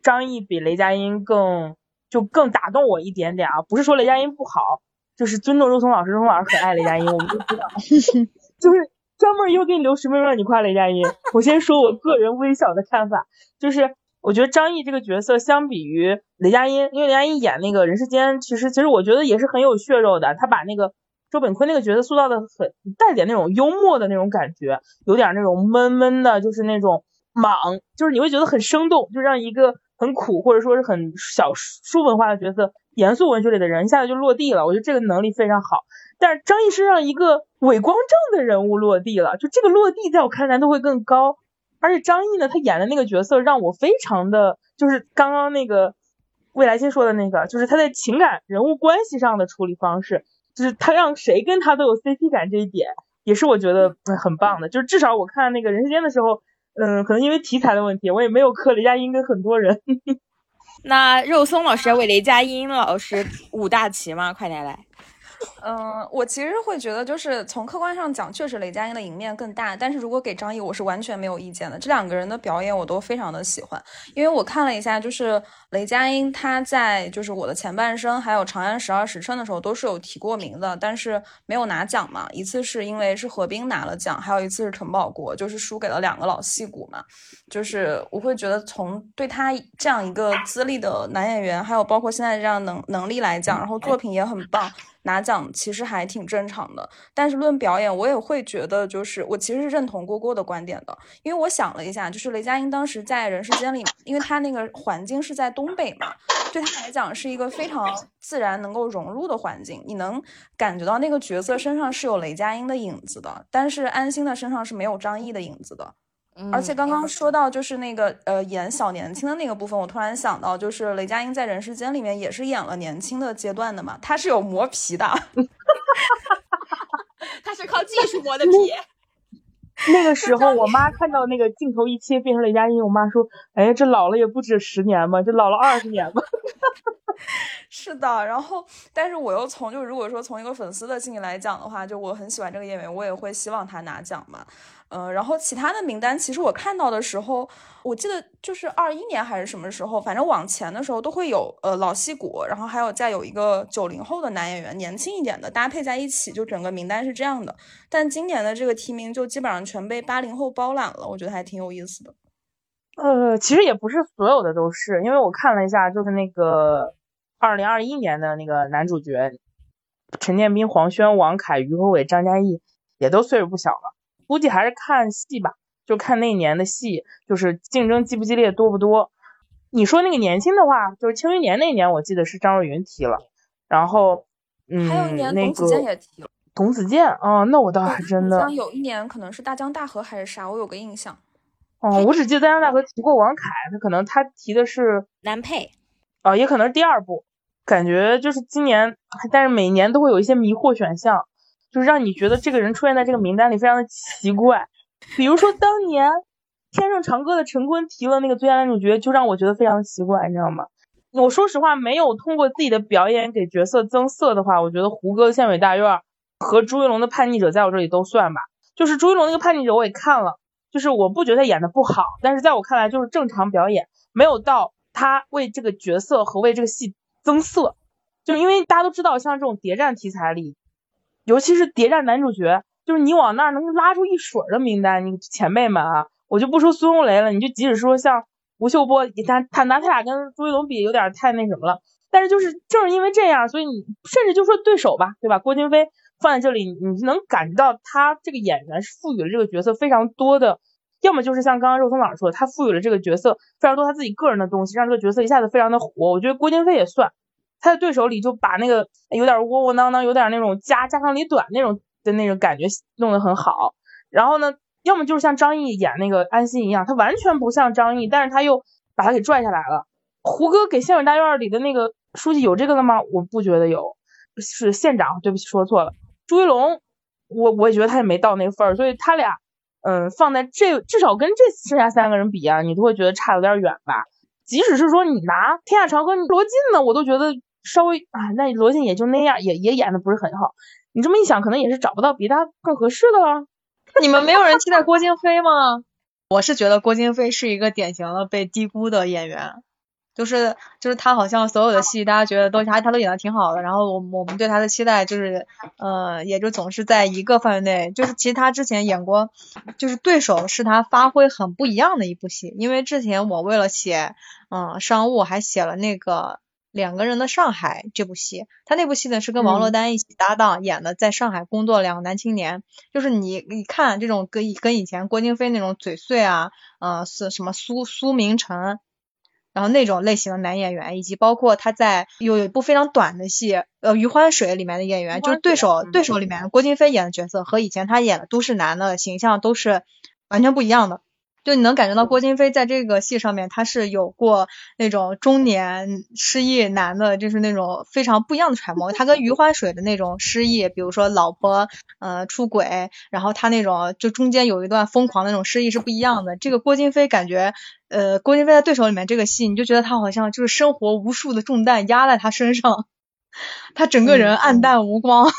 张译比雷佳音更就更打动我一点点啊，不是说雷佳音不好。就是尊重肉松老师，肉松老师很爱雷佳音，我们都知道。就是专门又给你留十分钟让你夸雷佳音。我先说我个人微小的看法，就是我觉得张译这个角色相比于雷佳音，因为雷佳音演那个人世间，其实其实我觉得也是很有血肉的。他把那个周本坤那个角色塑造的很带点那种幽默的那种感觉，有点那种闷闷的，就是那种莽，就是你会觉得很生动，就让一个很苦或者说是很小书文化的角色，严肃文学里的人一下子就落地了，我觉得这个能力非常好。但是张译是让一个伪光正的人物落地了，就这个落地在我看来难度会更高。而且张译呢，他演的那个角色让我非常的，就是刚刚那个未来星说的那个，就是他在情感人物关系上的处理方式，就是他让谁跟他都有 CP 感这一点，也是我觉得很棒的。就是至少我看那个人世间的时候，嗯，可能因为题材的问题，我也没有磕雷佳音跟很多人。那肉松老师要为雷佳音老师舞大旗吗？快点来。嗯，我其实会觉得，就是从客观上讲，确实雷佳音的赢面更大。但是如果给张译，我是完全没有意见的。这两个人的表演我都非常的喜欢，因为我看了一下，就是雷佳音他在就是我的前半生还有长安十二时辰的时候都是有提过名的，但是没有拿奖嘛。一次是因为是何冰拿了奖，还有一次是陈宝国，就是输给了两个老戏骨嘛。就是我会觉得从对他这样一个资历的男演员，还有包括现在这样能能力来讲，然后作品也很棒。拿奖其实还挺正常的，但是论表演，我也会觉得，就是我其实是认同郭郭的观点的，因为我想了一下，就是雷佳音当时在人世间里，因为他那个环境是在东北嘛，对他来讲是一个非常自然能够融入的环境，你能感觉到那个角色身上是有雷佳音的影子的，但是安心的身上是没有张译的影子的。而且刚刚说到就是那个呃演小年轻的那个部分，我突然想到，就是雷佳音在人世间里面也是演了年轻的阶段的嘛，他是有磨皮的，他是靠技术磨的皮。那个时候我妈看到那个镜头一切变成雷佳音，我妈说：“哎，这老了也不止十年嘛，这老了二十年嘛。”是的，然后，但是我又从就如果说从一个粉丝的心理来讲的话，就我很喜欢这个演员，我也会希望他拿奖嘛。呃，然后其他的名单，其实我看到的时候，我记得就是二一年还是什么时候，反正往前的时候都会有呃老戏骨，然后还有再有一个九零后的男演员，年轻一点的搭配在一起，就整个名单是这样的。但今年的这个提名就基本上全被八零后包揽了，我觉得还挺有意思的。呃，其实也不是所有的都是，因为我看了一下，就是那个二零二一年的那个男主角，陈建斌、黄轩、王凯、于和伟、张嘉译也都岁数不小了。估计还是看戏吧，就看那年的戏，就是竞争激不激烈，多不多。你说那个年轻的话，就是庆余年那年，我记得是张若昀提了，然后，嗯，还有一年董子健也提了。董子健，哦，那我倒还真的。像有一年可能是大江大河还是啥，我有个印象。哦，我只记得大江大河提过王凯，他可能他提的是男配，哦，也可能是第二部。感觉就是今年，但是每年都会有一些迷惑选项。就是让你觉得这个人出现在这个名单里非常的奇怪，比如说当年《天盛长歌》的陈坤提了那个最佳男主角，就让我觉得非常奇怪，你知道吗？我说实话，没有通过自己的表演给角色增色的话，我觉得胡歌的《县委大院》和朱一龙的《叛逆者》在我这里都算吧。就是朱一龙那个《叛逆者》我也看了，就是我不觉得演的不好，但是在我看来就是正常表演，没有到他为这个角色和为这个戏增色。就因为大家都知道，像这种谍战题材里。尤其是谍战男主角，就是你往那儿能拉出一水的名单，你前辈们啊，我就不说孙红雷了，你就即使说像吴秀波，他他拿他俩跟朱一龙比，有点太那什么了。但是就是正是因为这样，所以你甚至就说对手吧，对吧？郭京飞放在这里，你能感觉到他这个演员是赋予了这个角色非常多的，要么就是像刚刚肉松老师说的，他赋予了这个角色非常多他自己个人的东西，让这个角色一下子非常的火。我觉得郭京飞也算。他的对手里就把那个有点窝窝囊囊，有点那种家家长里短那种的那种感觉弄得很好。然后呢，要么就是像张译演那个安心一样，他完全不像张译，但是他又把他给拽下来了。胡歌给县委大院里的那个书记有这个的吗？我不觉得有，是县长，对不起说错了。朱一龙，我我也觉得他也没到那份儿，所以他俩，嗯，放在这至少跟这剩下三个人比啊，你都会觉得差有点远吧。即使是说你拿《天下长河》罗晋呢，我都觉得。稍微啊，那罗晋也就那样，也也演的不是很好。你这么一想，可能也是找不到比他更合适的了。你们没有人期待郭京飞吗？我是觉得郭京飞是一个典型的被低估的演员，就是就是他好像所有的戏大家觉得都他他都演的挺好的，然后我我们对他的期待就是呃也就总是在一个范围内，就是其实他之前演过，就是对手是他发挥很不一样的一部戏，因为之前我为了写嗯商务还写了那个。两个人的上海这部戏，他那部戏呢是跟王珞丹一起搭档演的，在上海工作两个男青年，就是你你看这种跟跟以前郭京飞那种嘴碎啊，呃是什么苏苏明成，然后那种类型的男演员，以及包括他在有一部非常短的戏，呃，《余欢水》里面的演员，就是对手对手里面郭京飞演的角色和以前他演的都市男的形象都是完全不一样的。就你能感觉到郭京飞在这个戏上面，他是有过那种中年失意男的，就是那种非常不一样的揣摩。他跟余欢水的那种失意，比如说老婆呃出轨，然后他那种就中间有一段疯狂的那种失意是不一样的。这个郭京飞感觉，呃，郭京飞在对手里面这个戏，你就觉得他好像就是生活无数的重担压在他身上，他整个人暗淡无光。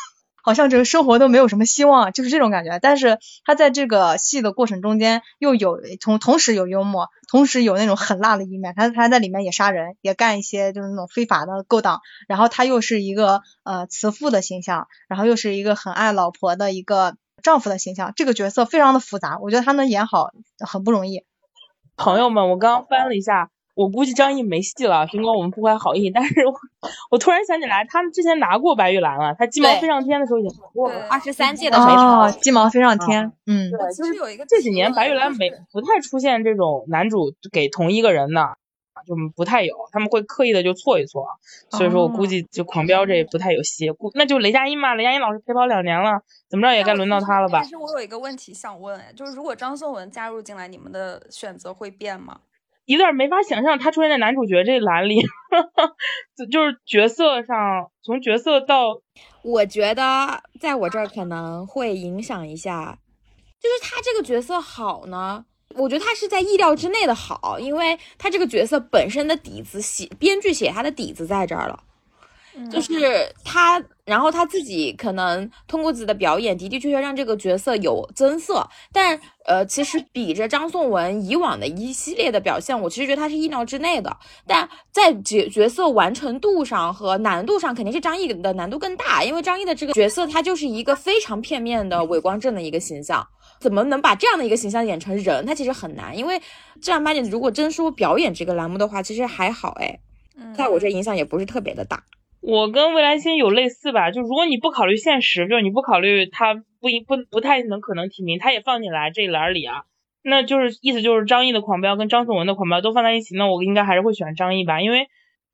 好像这个生活都没有什么希望，就是这种感觉。但是他在这个戏的过程中间，又有同同时有幽默，同时有那种狠辣的一面。他他在里面也杀人，也干一些就是那种非法的勾当。然后他又是一个呃慈父的形象，然后又是一个很爱老婆的一个丈夫的形象。这个角色非常的复杂，我觉得他能演好很不容易。朋友们，我刚刚翻了一下。我估计张译没戏了，尽管我们不怀好意，但是我我突然想起来，他们之前拿过白玉兰了，他鸡毛飞上天的时候已经拿过了，二十三届的时候，鸡毛飞上天，嗯，对，其实有一个这几年白玉兰没不太出现这种男主给同一个人的，就不太有，他们会刻意的就错一错，所以说我估计就狂飙这不太有戏，估那就雷佳音嘛，雷佳音老师陪跑两年了，怎么着也该轮到他了吧？但是我有一个问题想问，就是如果张颂文加入进来，你们的选择会变吗？有点没法想象他出现在男主角这栏里，就是角色上，从角色到，我觉得在我这儿可能会影响一下，就是他这个角色好呢，我觉得他是在意料之内的好，因为他这个角色本身的底子写，编剧写他的底子在这儿了。就是他，然后他自己可能通过自己的表演，的的确确让这个角色有增色。但呃，其实比着张颂文以往的一系列的表现，我其实觉得他是意料之内的。但在角角色完成度上和难度上，肯定是张译的难度更大，因为张译的这个角色他就是一个非常片面的伪光正的一个形象，怎么能把这样的一个形象演成人？他其实很难。因为正儿八经，如果真说表演这个栏目的话，其实还好哎，在我这影响也不是特别的大。我跟未来星有类似吧，就如果你不考虑现实，就是你不考虑他不一不不太能可能提名，他也放进来这一栏里啊，那就是意思就是张译的狂飙跟张颂文的狂飙都放在一起，那我应该还是会选张译吧，因为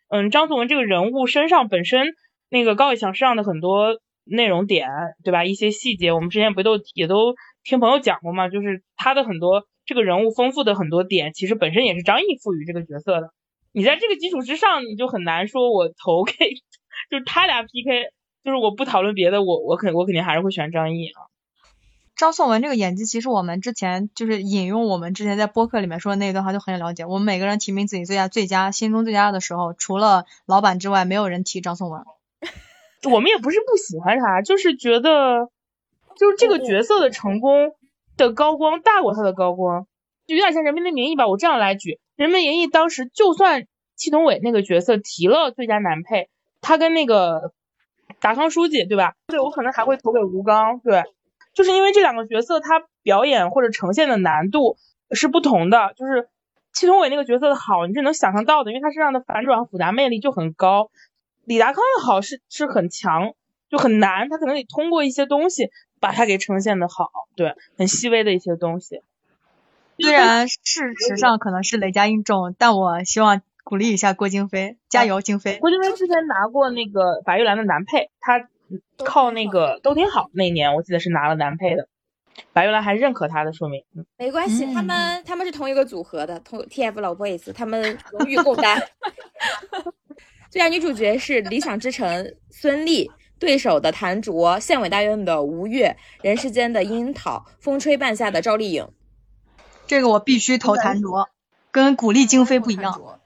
嗯张颂文这个人物身上本身那个高以翔身上的很多内容点，对吧？一些细节我们之前不都也都听朋友讲过嘛，就是他的很多这个人物丰富的很多点，其实本身也是张译赋予这个角色的。你在这个基础之上，你就很难说我投给。就是他俩 PK，就是我不讨论别的，我我肯我肯定还是会选张译啊。张颂文这个演技，其实我们之前就是引用我们之前在播客里面说的那一段话就很了解。我们每个人提名自己最佳最佳心中最佳的时候，除了老板之外，没有人提张颂文。我们也不是不喜欢他，就是觉得就是这个角色的成功的高光大过他的高光，就有点像《人民的名义》吧。我这样来举，《人民的名义》当时就算祁同伟那个角色提了最佳男配。他跟那个达康书记，对吧？对我可能还会投给吴刚，对，就是因为这两个角色他表演或者呈现的难度是不同的。就是祁同伟那个角色的好，你是能想象到的，因为他身上的反转复杂魅力就很高。李达康的好是是很强，就很难，他可能得通过一些东西把它给呈现的好，对，很细微的一些东西。虽然事实上可能是雷佳音重，但我希望。鼓励一下郭京飞，加油，京飞！郭京飞之前拿过那个白玉兰的男配，他靠那个都挺好。那年我记得是拿了男配的，白玉兰还认可他的，说明没关系，他们他们是同一个组合的，同 TF 老 boys，他们荣誉共担。最佳女主角是《理想之城》孙俪，对手的谭卓，《县委大院》的吴越，《人世间》的樱桃，《风吹半夏》的赵丽颖。这个我必须投谭卓，跟鼓励京飞不一样。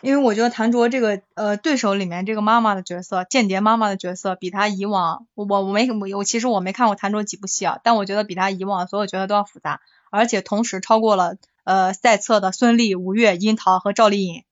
因为我觉得谭卓这个呃对手里面这个妈妈的角色，间谍妈妈的角色，比他以往我我我没我其实我没看过谭卓几部戏啊，但我觉得比他以往所有角色都要复杂，而且同时超过了呃赛策的孙俪、吴越、樱桃和赵丽颖。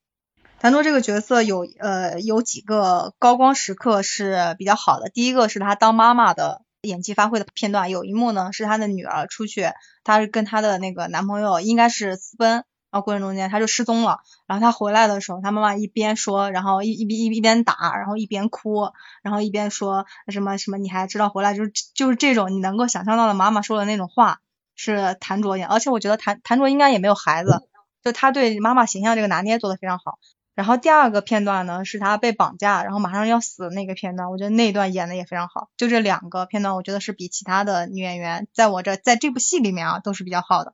谭卓这个角色有呃有几个高光时刻是比较好的，第一个是他当妈妈的演技发挥的片段，有一幕呢是他的女儿出去，她是跟她的那个男朋友应该是私奔。过程中间他就失踪了，然后他回来的时候，他妈妈一边说，然后一一边一边打，然后一边哭，然后一边说什么什么你还知道回来，就是就是这种你能够想象到的妈妈说的那种话是谭卓演，而且我觉得谭谭卓应该也没有孩子，就他对妈妈形象这个拿捏做的非常好。然后第二个片段呢，是他被绑架，然后马上要死的那个片段，我觉得那一段演的也非常好。就这两个片段，我觉得是比其他的女演员在我这在这部戏里面啊都是比较好的。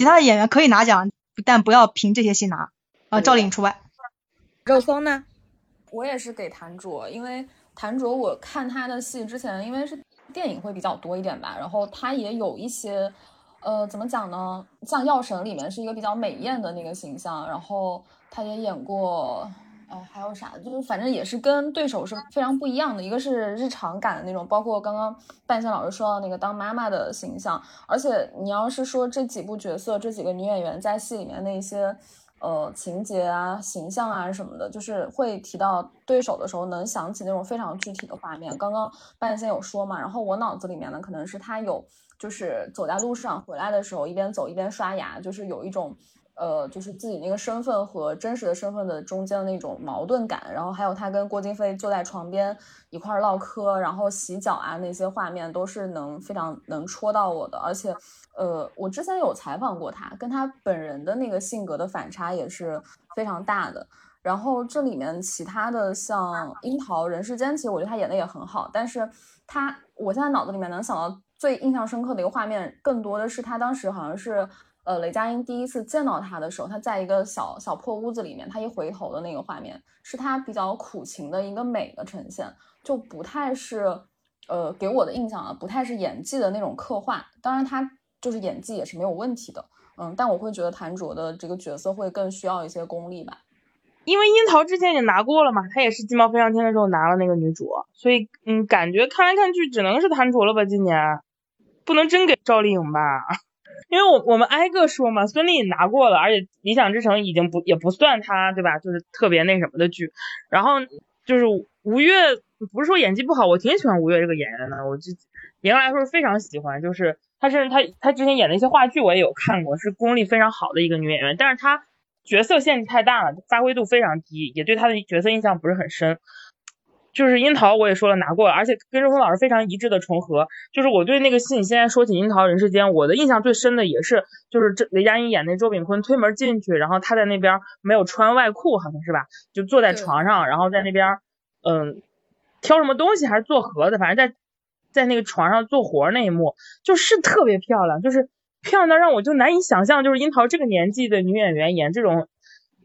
其他的演员可以拿奖，但不要凭这些戏拿啊，赵丽颖除外。肉松呢？我也是给谭卓，因为谭卓我看他的戏之前，因为是电影会比较多一点吧，然后他也有一些，呃，怎么讲呢？像《药神》里面是一个比较美艳的那个形象，然后他也演过，哎，还有啥？就是反正也是跟对手是非常不一样的，一个是日常感的那种，包括刚刚半仙老师说到那个当妈妈的形象，而且你要是说这几部角色，这几个女演员在戏里面那些。呃，情节啊、形象啊什么的，就是会提到对手的时候，能想起那种非常具体的画面。刚刚半仙有说嘛，然后我脑子里面呢，可能是他有，就是走在路上回来的时候，一边走一边刷牙，就是有一种，呃，就是自己那个身份和真实的身份的中间的那种矛盾感。然后还有他跟郭京飞坐在床边一块唠嗑，然后洗脚啊那些画面，都是能非常能戳到我的，而且。呃，我之前有采访过他，跟他本人的那个性格的反差也是非常大的。然后这里面其他的像樱桃、人世间，其实我觉得他演的也很好。但是他，我现在脑子里面能想到最印象深刻的一个画面，更多的是他当时好像是，呃，雷佳音第一次见到他的时候，他在一个小小破屋子里面，他一回头的那个画面，是他比较苦情的一个美的呈现，就不太是，呃，给我的印象啊，不太是演技的那种刻画。当然他。就是演技也是没有问题的，嗯，但我会觉得谭卓的这个角色会更需要一些功力吧。因为樱桃之前也拿过了嘛，她也是金毛飞上天的时候拿了那个女主，所以嗯，感觉看来看去只能是谭卓了吧，今年不能真给赵丽颖吧？因为我我们挨个说嘛，孙俪拿过了，而且理想之城已经不也不算她对吧？就是特别那什么的剧，然后就是吴越不是说演技不好，我挺喜欢吴越这个演员的，我就严格来说是非常喜欢，就是。她甚至她她之前演的一些话剧我也有看过，是功力非常好的一个女演员，但是她角色限制太大了，发挥度非常低，也对她的角色印象不是很深。就是樱桃我也说了拿过了，而且跟周峰老师非常一致的重合。就是我对那个戏，你现在说起樱桃人世间，我的印象最深的也是就是这雷佳音演那周秉昆推门进去，然后他在那边没有穿外裤，好像是吧，就坐在床上，然后在那边嗯挑什么东西还是做盒子，反正在。在那个床上做活那一幕，就是特别漂亮，就是漂亮到让我就难以想象，就是樱桃这个年纪的女演员演这种，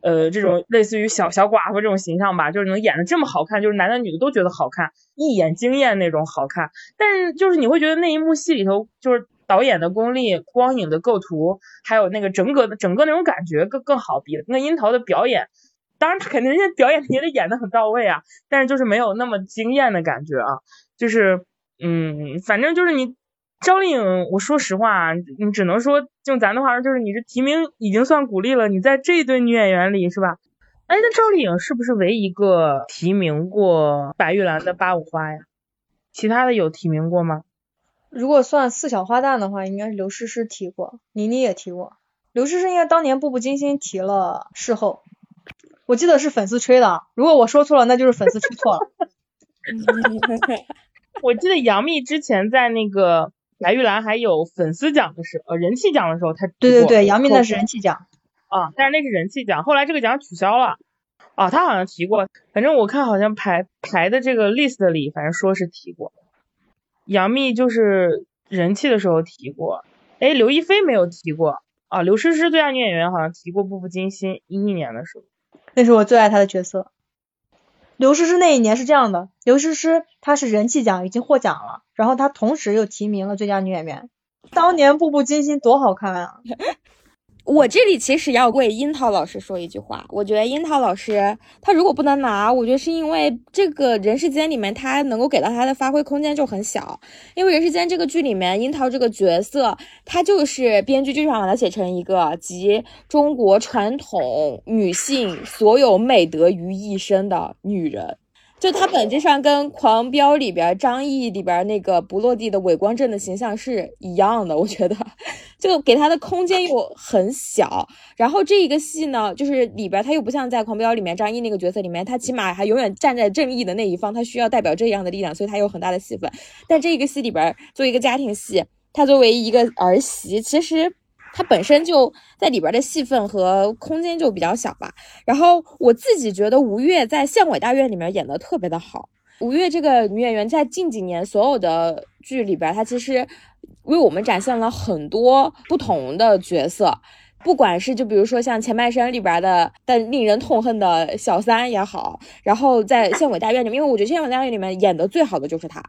呃，这种类似于小小寡妇这种形象吧，就是能演的这么好看，就是男的女的都觉得好看，一眼惊艳那种好看。但是就是你会觉得那一幕戏里头，就是导演的功力、光影的构图，还有那个整个的整个那种感觉更更好，比那樱桃的表演，当然肯定人家表演也得演的很到位啊，但是就是没有那么惊艳的感觉啊，就是。嗯，反正就是你赵丽颖，我说实话，你只能说用咱的话说，就是你这提名已经算鼓励了。你在这一堆女演员里是吧？哎，那赵丽颖是不是唯一一个提名过白玉兰的八五花呀？其他的有提名过吗？如果算四小花旦的话，应该是刘诗诗提过，倪妮也提过。刘诗诗应该当年步步惊心提了事后，我记得是粉丝吹的。如果我说错了，那就是粉丝吹错了。我记得杨幂之前在那个白玉兰还有粉丝奖的时候，呃，人气奖的时候，她对对对，杨幂那是人气奖。啊，但是那是人气奖，后来这个奖取消了。啊，她好像提过，反正我看好像排排的这个 list 里，反正说是提过，杨幂就是人气的时候提过，哎，刘亦菲没有提过。啊，刘诗诗最佳女演员好像提过《步步惊心》一一年的时候，那是我最爱她的角色。刘诗诗那一年是这样的，刘诗诗她是人气奖已经获奖了，然后她同时又提名了最佳女演员。当年《步步惊心》多好看啊！我这里其实要为樱桃老师说一句话，我觉得樱桃老师他如果不能拿，我觉得是因为这个人世间里面他能够给到他的发挥空间就很小。因为人世间这个剧里面，樱桃这个角色，她就是编剧就想把它写成一个集中国传统女性所有美德于一身的女人。就他本质上跟《狂飙》里边张译里边那个不落地的伪光正的形象是一样的，我觉得，就给他的空间又很小。然后这一个戏呢，就是里边他又不像在《狂飙》里面张译那个角色里面，他起码还永远站在正义的那一方，他需要代表这样的力量，所以他有很大的戏份。但这个戏里边，作为一个家庭戏，他作为一个儿媳，其实。它本身就在里边的戏份和空间就比较小吧。然后我自己觉得吴越在《县委大院》里面演的特别的好。吴越这个女演员在近几年所有的剧里边，她其实为我们展现了很多不同的角色。不管是就比如说像前半生里边的，但令人痛恨的小三也好，然后在县委大院里面，因为我觉得县委大院里面演的最好的就是他。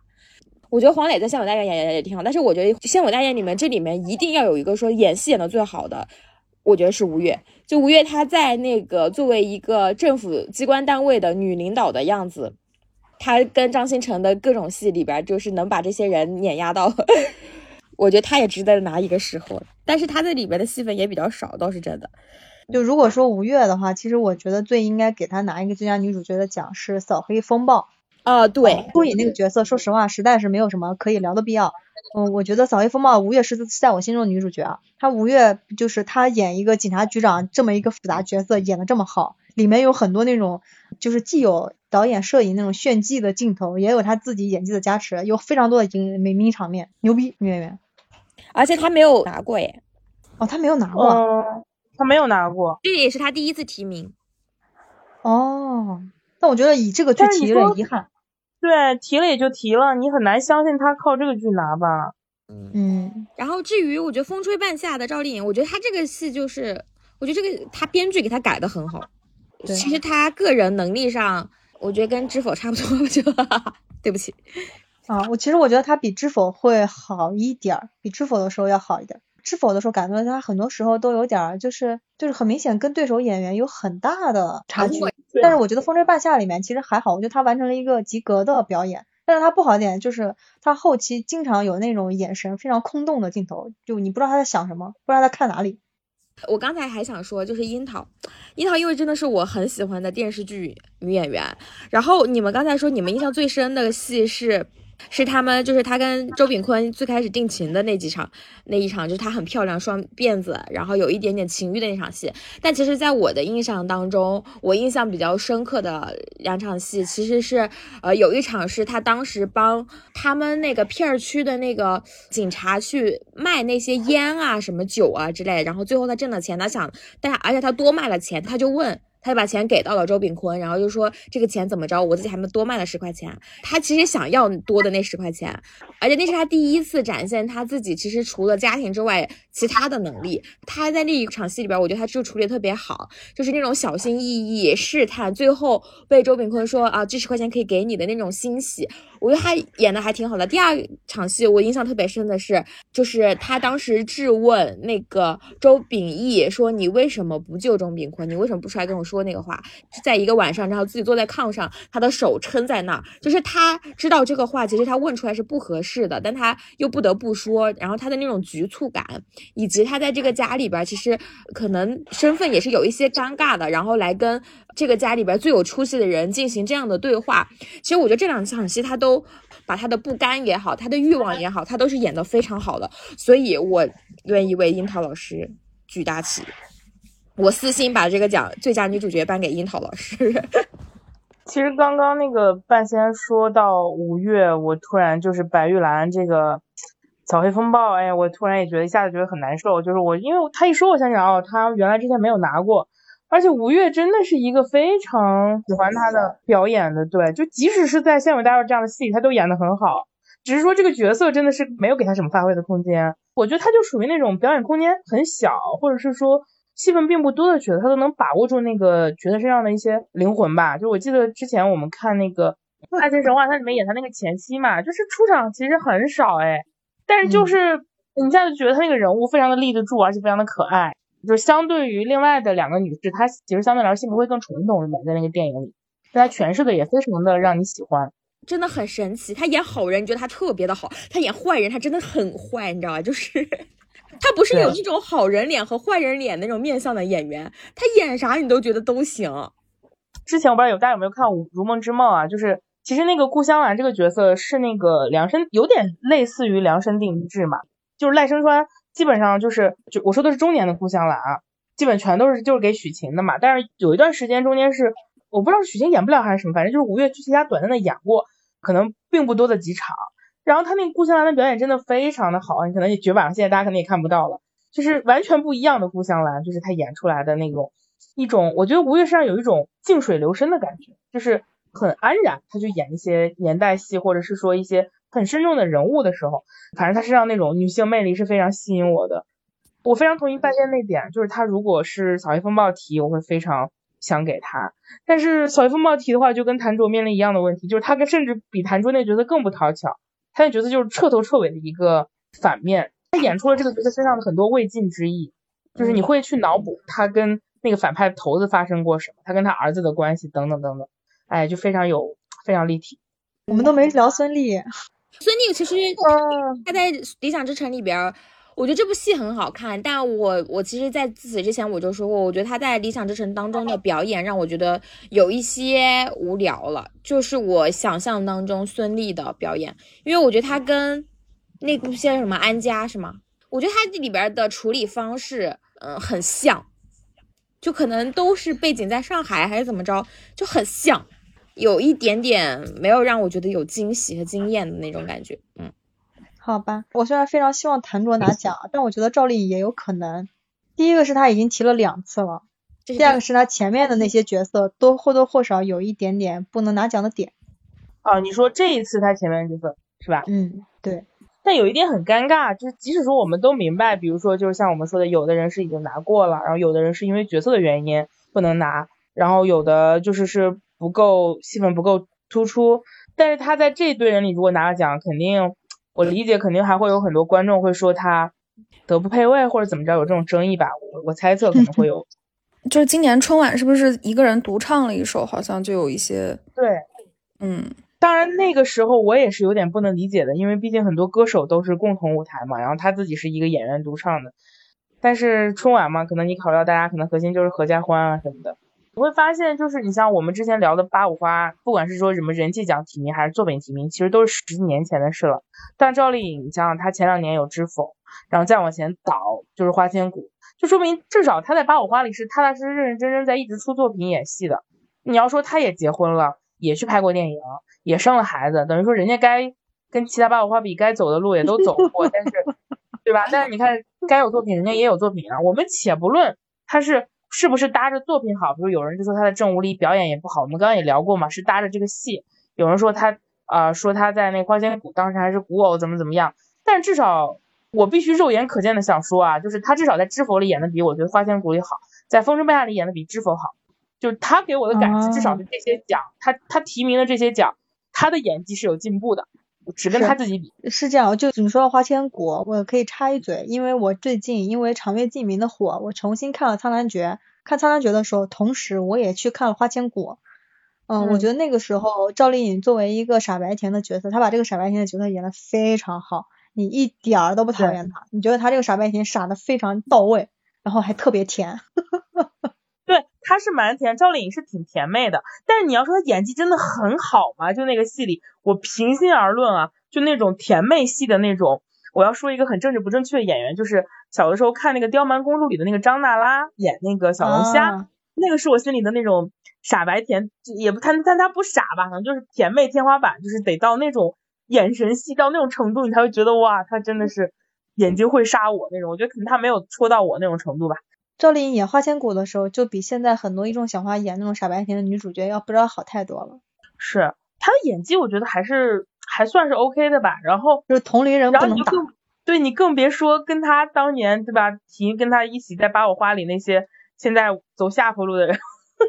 我觉得黄磊在县委大院演演也挺好，但是我觉得县委大院里面这里面一定要有一个说演戏演的最好的，我觉得是吴越。就吴越他在那个作为一个政府机关单位的女领导的样子，他跟张新成的各种戏里边，就是能把这些人碾压到。我觉得他也值得拿一个时候，但是他在里边的戏份也比较少，倒是真的。就如果说吴越的话，其实我觉得最应该给他拿一个最佳女主角的奖是《扫黑风暴》啊。对，顾颖那个角色，说实话，实在是没有什么可以聊的必要。嗯，我觉得《扫黑风暴》吴越是在我心中的女主角啊。她吴越就是她演一个警察局长这么一个复杂角色，演的这么好，里面有很多那种就是既有导演摄影那种炫技的镜头，也有她自己演技的加持，有非常多的影美名场面，牛逼女演员。而且她没有拿过耶，哦，她没有拿过，他没有拿过，这也是她第一次提名。哦，但我觉得以这个去提有点遗憾。对，提了也就提了，你很难相信他靠这个剧拿吧？嗯。然后至于我觉得《风吹半夏》的赵丽颖，我觉得她这个戏就是，我觉得这个她编剧给她改的很好。对。其实她个人能力上，我觉得跟知否差不多，就对不起。啊，我其实我觉得她比知否会好一点儿，比知否的时候要好一点。知否的时候感觉他很多时候都有点儿，就是就是很明显跟对手演员有很大的差距。但是我觉得《风吹半夏》里面其实还好，我觉得他完成了一个及格的表演。但是他不好一点就是他后期经常有那种眼神非常空洞的镜头，就你不知道他在想什么，不知道他在看哪里。我刚才还想说，就是樱桃，樱桃因为真的是我很喜欢的电视剧女演员。然后你们刚才说你们印象最深的戏是。是他们，就是他跟周秉坤最开始定情的那几场，那一场就是她很漂亮，双辫子，然后有一点点情欲的那场戏。但其实，在我的印象当中，我印象比较深刻的两场戏，其实是，呃，有一场是他当时帮他们那个片儿区的那个警察去卖那些烟啊、什么酒啊之类，然后最后他挣了钱，他想，但而且他多卖了钱，他就问。他就把钱给到了周炳坤，然后就说这个钱怎么着，我自己还没多卖了十块钱。他其实想要多的那十块钱，而且那是他第一次展现他自己其实除了家庭之外其他的能力。他在那一场戏里边，我觉得他就处理特别好，就是那种小心翼翼试探，最后被周炳坤说啊这十块钱可以给你的那种欣喜。我觉得他演的还挺好的。第二场戏我印象特别深的是，就是他当时质问那个周秉义说：“你为什么不救周炳坤？你为什么不出来跟我说那个话？”在一个晚上，然后自己坐在炕上，他的手撑在那儿，就是他知道这个话其实他问出来是不合适的，但他又不得不说。然后他的那种局促感，以及他在这个家里边其实可能身份也是有一些尴尬的，然后来跟。这个家里边最有出息的人进行这样的对话，其实我觉得这两场戏他都都把他的不甘也好，他的欲望也好，他都是演的非常好的，所以我愿意为樱桃老师举大旗，我私心把这个奖最佳女主角颁给樱桃老师。其实刚刚那个半仙说到五月，我突然就是白玉兰这个扫黑风暴，哎，我突然也觉得一下子觉得很难受，就是我因为他一说，我想起来哦，他原来之前没有拿过。而且吴越真的是一个非常喜欢他的表演的，对，就即使是在《县委大院》这样的戏，他都演得很好。只是说这个角色真的是没有给他什么发挥的空间。我觉得他就属于那种表演空间很小，或者是说戏份并不多的角色，他都能把握住那个角色身上的一些灵魂吧。就我记得之前我们看那个《爱情神话》，它里面演他那个前妻嘛，就是出场其实很少哎，但是就是你一下就觉得他那个人物非常的立得住，而且非常的可爱。就是相对于另外的两个女士，她其实相对来说性格会更传统一点，在那个电影里，但她诠释的也非常的让你喜欢，真的很神奇。她演好人，你觉得她特别的好；她演坏人，她真的很坏，你知道吧？就是她不是有一种好人脸和坏人脸那种面相的演员，她演啥你都觉得都行。之前我不知道有大家有没有看《如梦之梦》啊？就是其实那个顾香兰这个角色是那个量身，有点类似于量身定制嘛，就是赖声川。基本上就是，就我说的是中年的顾香兰啊，基本全都是就是给许晴的嘛。但是有一段时间中间是，我不知道是许晴演不了还是什么，反正就是吴越去其他短暂的演过，可能并不多的几场。然后他那个顾香兰的表演真的非常的好，你可能也绝版了，现在大家可能也看不到了。就是完全不一样的顾香兰，就是她演出来的那种一种，我觉得吴越身上有一种静水流深的感觉，就是很安然，他就演一些年代戏，或者是说一些很深重的人物的时候，反正她身上那种女性魅力是非常吸引我的。我非常同意半仙那点，就是她如果是扫黑风暴题，我会非常想给她。但是扫黑风暴题的话，就跟谭卓面临一样的问题，就是她跟甚至比谭卓那个角色更不讨巧，她那角色就是彻头彻尾的一个反面。她演出了这个角色身上的很多未尽之意，就是你会去脑补她跟那个反派头子发生过什么，她跟他儿子的关系等等等等，哎，就非常有非常立体。我们都没聊孙俪，孙俪其实嗯她在《理想之城》里边儿，我觉得这部戏很好看，但我我其实在自此之前我就说过，我觉得她在《理想之城》当中的表演让我觉得有一些无聊了，就是我想象当中孙俪的表演，因为我觉得她跟那部戏叫什么《安家》是吗？我觉得她这里边的处理方式，嗯、很像，就可能都是背景在上海还是怎么着，就很像。有一点点没有让我觉得有惊喜和惊艳的那种感觉，嗯，好吧。我虽然非常希望谭卓拿奖，但我觉得赵丽颖也有可能。第一个是她已经提了两次了，第二个是她前面的那些角色都或多或少有一点点不能拿奖的点。啊，你说这一次她前面角色是吧？嗯，对，但有一点很尴尬，就是即使说我们都明白，比如说就是像我们说的，有的人是已经拿过了，然后有的人是因为角色的原因不能拿，然后有的就是是不够戏份不够突出，但是他在这一堆人里如果拿了奖，肯定我理解肯定还会有很多观众会说他德不配位或者怎么着，有这种争议吧，我我猜测可能会 有，就是今年春晚是不是一个人独唱了一首，好像就有一些，对。嗯，当然，那个时候我也是有点不能理解的，因为毕竟很多歌手都是共同舞台嘛，然后他自己是一个演员独唱的。但是春晚嘛，可能你考虑到大家可能核心就是合家欢啊什么的，你会发现就是你像我们之前聊的八五花，不管是说什么人气奖提名还是作品提名，其实都是十几年前的事了。但赵丽颖，你像她前两年有《知否》，然后再往前倒就是《花千骨》，就说明至少她在八五花里是踏踏实实、认认真真在一直出作品演戏的。你要说她也结婚了。也去拍过电影，也生了孩子，等于说人家该跟其他八五花比，该走的路也都走过，但是，对吧？但是你看，该有作品，人家也有作品啊。我们且不论她是是不是搭着作品好，比如有人就说他的正无力表演也不好，我们刚刚也聊过嘛，是搭着这个戏。有人说他啊、呃，说他在那花千骨当时还是古偶，怎么怎么样。但至少我必须肉眼可见的想说啊，就是他至少在知否里演的比我觉得花千骨里好，在风声败下里演的比知否好。就是他给我的感觉，至少是这些奖，他他提名的这些奖，他的演技是有进步的，只跟他自己比。是这样，就你说到花千骨，我可以插一嘴，因为我最近因为《长月烬明》的火，我重新看了《苍兰诀》。看《苍兰诀》的时候，同时我也去看了《花千骨》。嗯，我觉得那个时候赵丽颖作为一个傻白甜的角色，她把这个傻白甜的角色演得非常好，你一点儿都不讨厌她，你觉得她这个傻白甜傻的非常到位，然后还特别甜。对，她是蛮甜，赵丽颖是挺甜妹的，但是你要说她演技真的很好吗？就那个戏里，我平心而论啊，就那种甜妹戏的那种，我要说一个很政治不正确的演员，就是小的时候看那个《刁蛮公主》里的那个张娜拉演那个小龙虾，啊、那个是我心里的那种傻白甜，也不但但她不傻吧，可能就是甜妹天花板，就是得到那种眼神戏到那种程度，你才会觉得哇，她真的是眼睛会杀我那种。我觉得可能她没有戳到我那种程度吧。赵丽颖演花千骨的时候，就比现在很多一众小花演那种傻白甜的女主角要不知道好太多了。是她的演技，我觉得还是还算是 OK 的吧。然后就是同龄人不能打，对你更别说跟她当年对吧，提跟她一起在八五花里那些现在走下坡路的人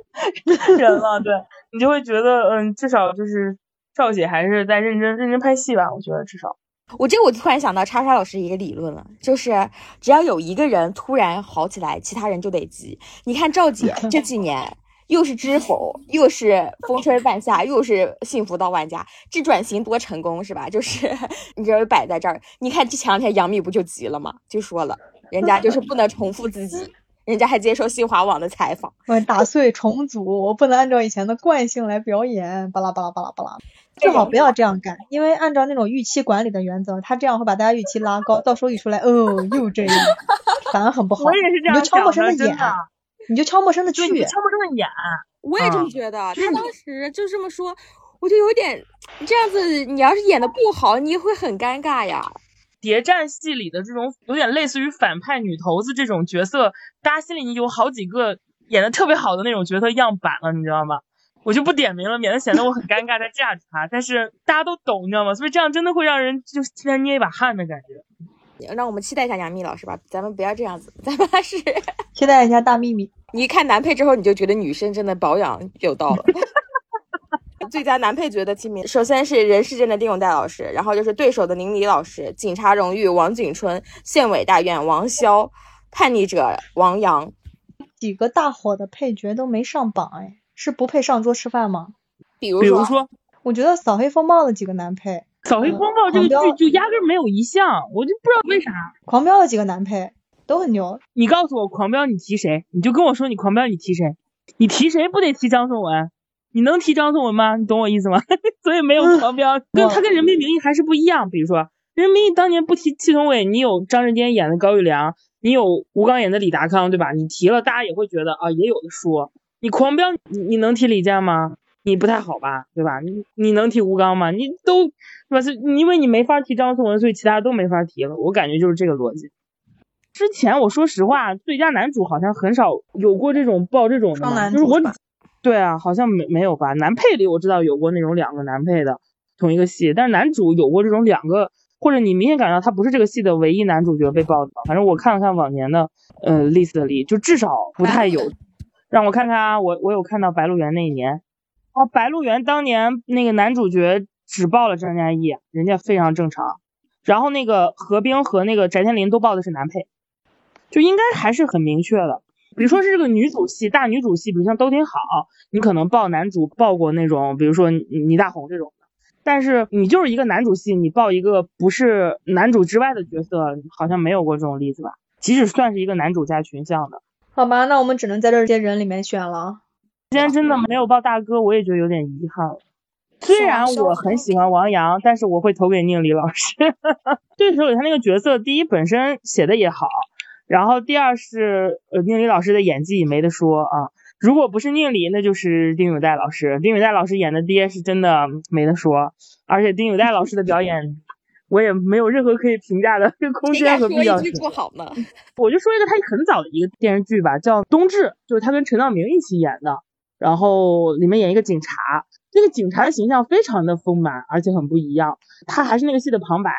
人了。对你就会觉得，嗯，至少就是赵姐还是在认真认真拍戏吧。我觉得至少。我这个我突然想到叉叉老师一个理论了，就是只要有一个人突然好起来，其他人就得急。你看赵姐这几年又是知 否，又是风吹半夏，又是幸福到万家，这转型多成功是吧？就是 你这摆在这儿，你看这前两天杨幂不就急了吗？就说了，人家就是不能重复自己。人家还接受新华网的采访，我打碎重组，我不能按照以前的惯性来表演，巴拉巴拉巴拉巴拉，最好不要这样干，因为按照那种预期管理的原则，他这样会把大家预期拉高，到时候一出来，哦，又这样，反而很不好。我也是这样你就敲陌生的演，你就敲陌生的去，对，你悄无声的演。我也这么觉得。他当时就这么说，我就有点这样子。你要是演的不好，你会很尴尬呀。谍战戏里的这种有点类似于反派女头子这种角色，大家心里有好几个演的特别好的那种角色样板了，你知道吗？我就不点名了，免得显得我很尴尬在架着他。但是大家都懂，你知道吗？所以这样真的会让人就替他捏一把汗的感觉。让我们期待一下杨幂老师吧，咱们不要这样子，咱们还是 期待一下大幂幂。你一看男配之后，你就觉得女生真的保养有道了。最佳男配角的提名，首先是人世间的丁永岱老师，然后就是对手的宁理老师，警察荣誉王景春，县委大院王骁，叛逆者王阳，几个大火的配角都没上榜，哎，是不配上桌吃饭吗？比如比如说，我觉得扫黑风暴的几个男配，扫黑风暴这个剧就压根没有一项，我就不知道为啥。狂飙的几个男配都很牛，你告诉我狂飙你提谁？你就跟我说你狂飙你提谁？你提谁不得提张颂文？你能提张颂文吗？你懂我意思吗？所以没有狂飙，跟他跟人民名义还是不一样。比如说，人民名义当年不提祁同伟，你有张震坚演的高育良，你有吴刚演的李达康，对吧？你提了，大家也会觉得啊，也有的说。你狂飙，你你能提李健吗？你不太好吧，对吧？你你能提吴刚吗？你都，是吧？是因为你没法提张颂文，所以其他都没法提了。我感觉就是这个逻辑。之前我说实话，最佳男主好像很少有过这种报这种的，就是我。对啊，好像没没有吧？男配里我知道有过那种两个男配的同一个戏，但是男主有过这种两个，或者你明显感到他不是这个戏的唯一男主角被报的。反正我看了看往年的呃 list 里，就至少不太有。让我看看啊，我我有看到《白鹿原》那一年，哦，《白鹿原》当年那个男主角只报了张嘉译，人家非常正常。然后那个何冰和那个翟天临都报的是男配，就应该还是很明确的。比如说是这个女主戏，大女主戏，比如像都挺好，你可能报男主报过那种，比如说倪大红这种的。但是你就是一个男主戏，你报一个不是男主之外的角色，好像没有过这种例子吧？即使算是一个男主加群像的，好吧，那我们只能在这些人里面选了。今天真的没有报大哥，我也觉得有点遗憾。虽然我很喜欢王阳，但是我会投给宁理老师。对手里他那个角色，第一本身写的也好。然后第二是呃宁理老师的演技没得说啊，如果不是宁理，那就是丁永岱老师。丁永岱老师演的爹是真的没得说，而且丁永岱老师的表演我也没有任何可以评价的空间和必要性。不好吗？我就说一个他很早的一个电视剧吧，叫《冬至》，就是他跟陈道明一起演的，然后里面演一个警察，那个警察的形象非常的丰满，而且很不一样，他还是那个戏的旁白。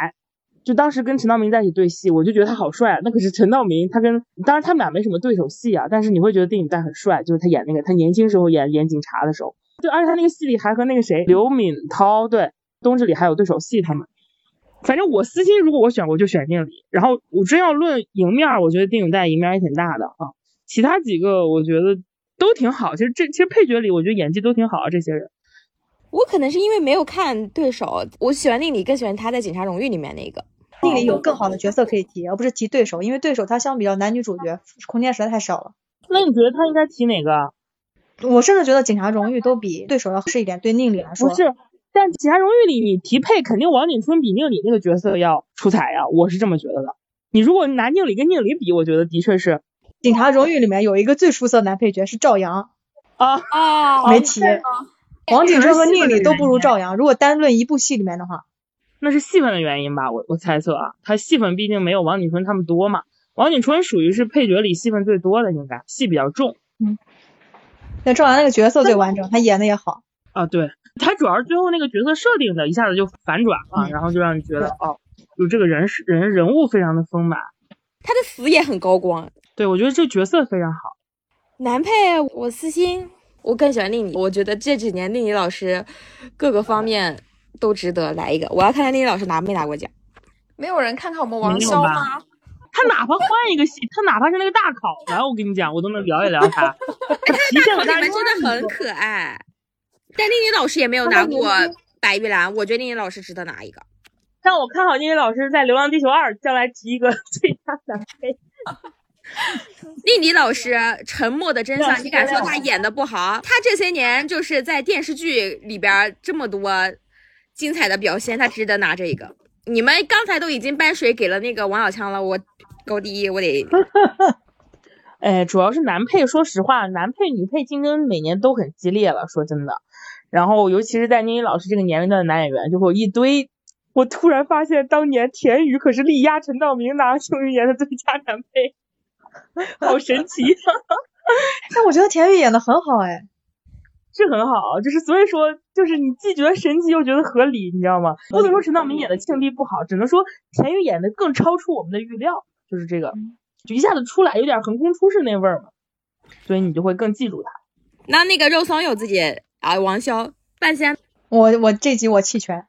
就当时跟陈道明在一起对戏，我就觉得他好帅。那可是陈道明，他跟当然他们俩没什么对手戏啊，但是你会觉得丁永岱很帅，就是他演那个他年轻时候演演警察的时候，就而且他那个戏里还和那个谁刘敏涛对冬至里还有对手戏，他们。反正我私心如果我选我就选宁理，然后我真要论赢面，我觉得丁永岱赢面也挺大的啊。其他几个我觉得都挺好，其实这其实配角里我觉得演技都挺好啊，这些人。我可能是因为没有看对手，我喜欢宁理，更喜欢他在《警察荣誉》里面那个。那里有更好的角色可以提，而不是提对手，因为对手他相比较男女主角空间实在太少了。那你觉得他应该提哪个？我甚至觉得警察荣誉都比对手要合适一点。对宁理来说，不是，但警察荣誉里你提配肯定王景春比宁理那个角色要出彩呀，我是这么觉得的。你如果拿宁理跟宁理比，我觉得的确是。警察荣誉里面有一个最出色男配角是赵阳啊啊，没提。王景春和宁理都不如赵阳，如果单论一部戏里面的话。那是戏份的原因吧，我我猜测啊，他戏份毕竟没有王景春他们多嘛。王景春属于是配角里戏份最多的，应该戏比较重。嗯，那赵阳那个角色最完整，他演的也好。啊，对他主要是最后那个角色设定的，一下子就反转了，然后就让你觉得哦，就这个人是人人物非常的丰满，他的死也很高光。对，我觉得这角色非常好。男配我私心，我更喜欢令理，我觉得这几年令理老师各个方面。都值得来一个，我要看看那些老师拿没拿过奖。没有人看看我们王骁吗？他哪怕换一个戏，他哪怕是那个大考来，我跟你讲，我都能聊一聊他。他大考里面真的很可爱。但丽丽老师也没有拿过白玉兰，我觉得丽丽老师值得拿一个。但我看好丽丽老师在《流浪地球二》将来提一个 最佳男配。丽丽老师《沉默的真相》，你敢说他演的不好？他这些年就是在电视剧里边这么多。精彩的表现，他值得拿这一个。你们刚才都已经搬水给了那个王小强了，我高第一，我得。哎，主要是男配，说实话，男配女配竞争每年都很激烈了，说真的。然后，尤其是在倪妮老师这个年龄段的男演员，就会有一堆我突然发现当年田雨可是力压陈道明拿庆余年的最佳男配，好神奇！但我觉得田雨演的很好哎，是很好，就是所以说，就是你既觉得神奇又觉得合理，你知道吗？不能说陈道明演的庆帝不好，只能说田雨演的更超出我们的预料，就是这个，就一下子出来有点横空出世那味儿嘛，所以你就会更记住他。那那个肉松有自己啊，王骁半仙，我我这集我弃权。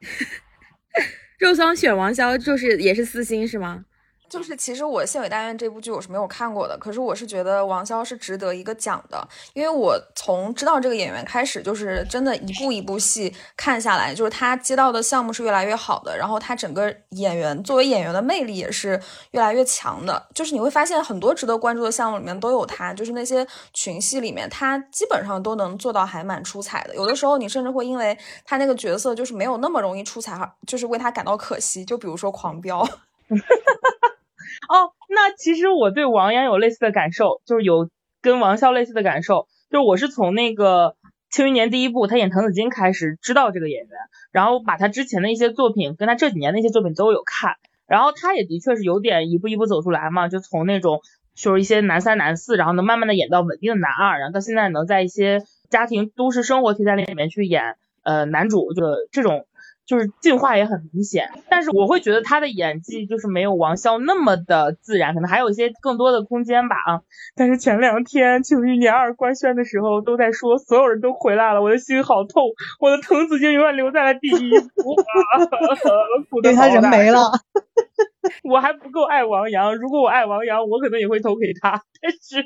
肉松选王骁就是也是私心是吗？就是其实我《县委大院》这部剧我是没有看过的，可是我是觉得王骁是值得一个奖的，因为我从知道这个演员开始，就是真的一部一部戏看下来，就是他接到的项目是越来越好的，然后他整个演员作为演员的魅力也是越来越强的，就是你会发现很多值得关注的项目里面都有他，就是那些群戏里面他基本上都能做到还蛮出彩的，有的时候你甚至会因为他那个角色就是没有那么容易出彩，就是为他感到可惜，就比如说《狂飙》。哦，那其实我对王阳有类似的感受，就是有跟王骁类似的感受，就是我是从那个《庆余年》第一部他演滕子京开始知道这个演员，然后把他之前的一些作品跟他这几年的一些作品都有看，然后他也的确是有点一步一步走出来嘛，就从那种就是一些男三男四，然后能慢慢的演到稳定的男二，然后到现在能在一些家庭都市生活题材里面去演呃男主，就这种。就是进化也很明显，但是我会觉得他的演技就是没有王骁那么的自然，可能还有一些更多的空间吧啊。但是前两天《庆余年二》官宣的时候都在说所有人都回来了，我的心好痛，我的滕子京永远留在了第一，因为 他人没了。我还不够爱王阳，如果我爱王阳，我可能也会投给他，但是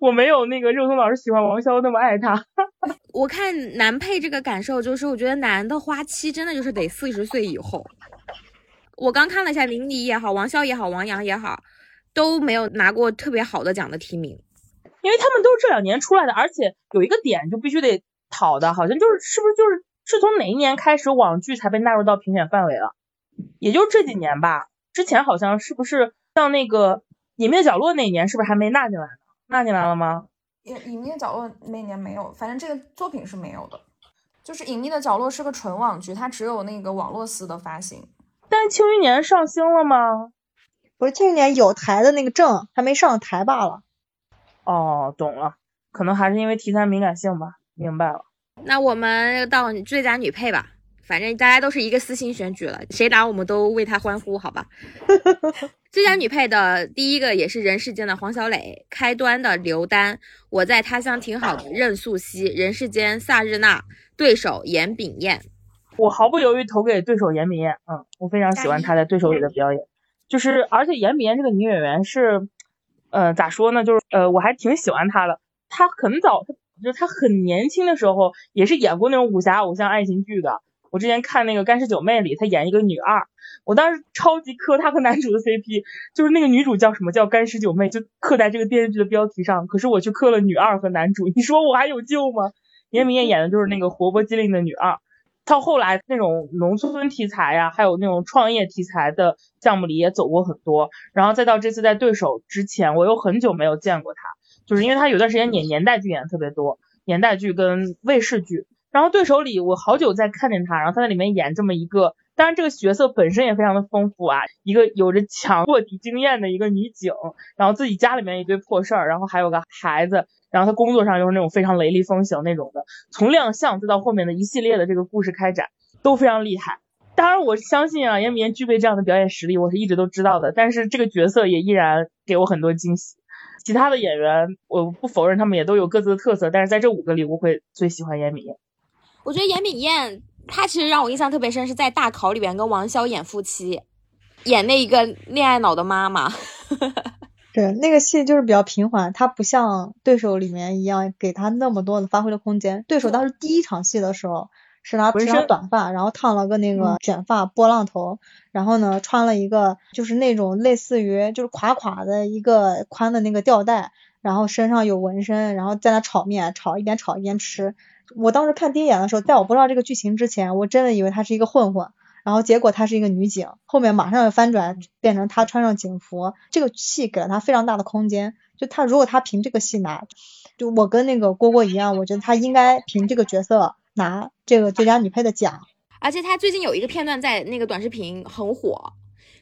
我没有那个肉松老师喜欢王骁那么爱他。我看男配这个感受就是，我觉得男的花期真的就是得四十岁以后。我刚看了一下，林迪也好，王骁也好，王阳也好，都没有拿过特别好的奖的提名，因为他们都是这两年出来的，而且有一个点就必须得讨的，好像就是是不是就是是从哪一年开始网剧才被纳入到评选范围了？也就这几年吧。之前好像是不是像那个《隐秘角落》那年，是不是还没纳进来呢？纳进来了吗？隐隐秘角落那年没有，反正这个作品是没有的。就是《隐秘的角落》是个纯网剧，它只有那个网络司的发行。但《庆余年》上星了吗？不是，《庆余年》有台的那个证还没上台罢了。哦，懂了，可能还是因为题材敏感性吧。明白了。那我们到最佳女配吧。反正大家都是一个私心选举了，谁打我们都为他欢呼，好吧？最佳女配的第一个也是人世间的黄小磊，开端的刘丹，我在他乡挺好的任素汐，人世间萨日娜，对手严炳彦。我毫不犹豫投给对手严炳彦，嗯，我非常喜欢她在对手里的表演，就是而且严炳彦这个女演员是，呃，咋说呢？就是呃，我还挺喜欢她的。她很早，就是她很年轻的时候也是演过那种武侠偶像爱情剧的。我之前看那个《干尸九妹》里，她演一个女二，我当时超级磕她和男主的 CP，就是那个女主叫什么叫干尸九妹，就刻在这个电视剧的标题上。可是我去磕了女二和男主，你说我还有救吗？严明艳演的就是那个活泼机灵的女二，到后来那种农村题材呀，还有那种创业题材的项目里也走过很多，然后再到这次在对手之前，我又很久没有见过她，就是因为她有段时间演年代剧演的特别多，年代剧跟卫视剧。然后对手里，我好久在看见他，然后他在里面演这么一个，当然这个角色本身也非常的丰富啊，一个有着强卧底经验的一个女警，然后自己家里面一堆破事儿，然后还有个孩子，然后她工作上又是那种非常雷厉风行那种的，从亮相再到后面的一系列的这个故事开展都非常厉害。当然我相信啊，严明具备这样的表演实力，我是一直都知道的，但是这个角色也依然给我很多惊喜。其他的演员我不否认他们也都有各自的特色，但是在这五个里，我会最喜欢严明。我觉得严炳燕她其实让我印象特别深，是在大考里边跟王骁演夫妻，演那一个恋爱脑的妈妈。对，那个戏就是比较平缓，她不像对手里面一样给她那么多的发挥的空间。对手当时第一场戏的时候，是他披上短发，然后烫了个那个卷发波浪头，然后呢穿了一个就是那种类似于就是垮垮的一个宽的那个吊带，然后身上有纹身，然后在那炒面，炒一边炒一边吃。我当时看第一眼的时候，在我不知道这个剧情之前，我真的以为她是一个混混，然后结果她是一个女警，后面马上要翻转变成她穿上警服，这个戏给了她非常大的空间。就她如果她凭这个戏拿，就我跟那个郭郭一样，我觉得她应该凭这个角色拿这个最佳女配的奖。而且他最近有一个片段在那个短视频很火，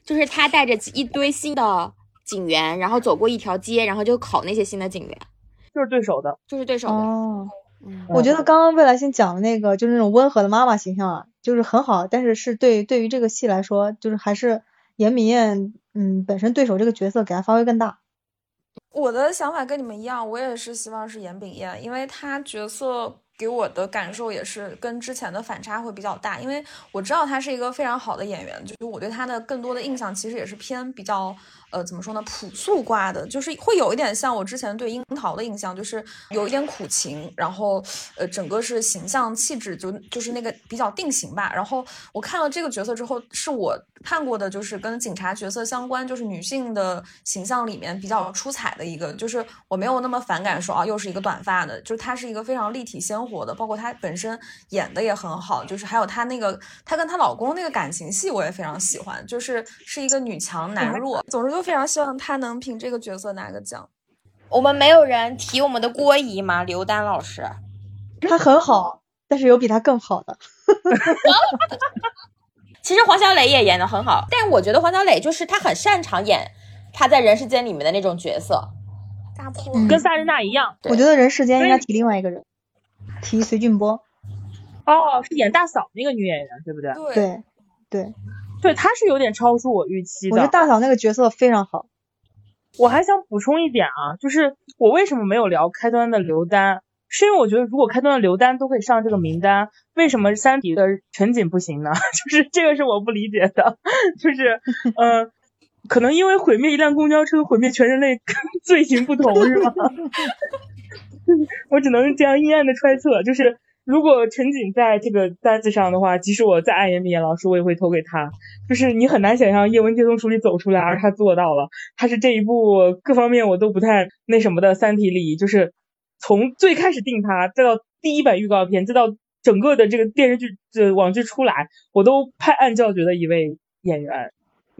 就是他带着一堆新的警员，然后走过一条街，然后就考那些新的警员，就是对手的。就是对手的。哦，嗯我觉得刚刚未来星讲的那个就是那种温和的妈妈形象啊，就是很好，但是是对对于这个戏来说，就是还是严敏燕嗯本身对手这个角色给她发挥更大。我的想法跟你们一样，我也是希望是严炳燕，因为她角色给我的感受也是跟之前的反差会比较大，因为我知道她是一个非常好的演员，就是我对她的更多的印象其实也是偏比较呃怎么说呢朴素挂的，就是会有一点像我之前对樱桃的印象，就是有一点苦情，然后呃整个是形象气质就就是那个比较定型吧。然后我看了这个角色之后，是我看过的就是跟警察角色相关，就是女性的形象里面比较出彩的一个，就是我没有那么反感说啊又是一个短发的，就是她是一个非常立体鲜活的，包括她本身演的也很好，就是还有她那个她跟她老公那个感情戏我也非常喜欢，就是是一个女强男弱，总之就非常希望他能凭这个角色拿个奖。我们没有人提我们的郭姨吗？刘丹老师，她很好，但是有比她更好的。其实黄小磊也演的很好，但我觉得黄小磊就是他很擅长演他在人世间里面的那种角色。大破，嗯跟萨日娜一样。我觉得人世间应该提另外一个人，提隋俊波。哦，是演大嫂那个女演员，对不对？对对对，对，他是有点超出我预期的。我觉得大嫂那个角色非常好。我还想补充一点啊，就是我为什么没有聊开端的刘丹，是因为我觉得如果开端的刘丹都可以上这个名单，为什么三体的陈瑾不行呢？就是这个是我不理解的，就是呃，可能因为毁灭一辆公交车，毁灭全人类罪行不同是吗？我只能这样阴暗的揣测，就是如果陈瑾在这个单子上的话，即使我再爱严敏妍老师，我也会投给他。就是你很难想象叶文洁从书里走出来，而他做到了。他是这一部各方面我都不太那什么的《三体》里，就是从最开始定他，再到第一版预告片，再到整个的这个电视剧的网剧出来，我都拍案叫绝的一位演员。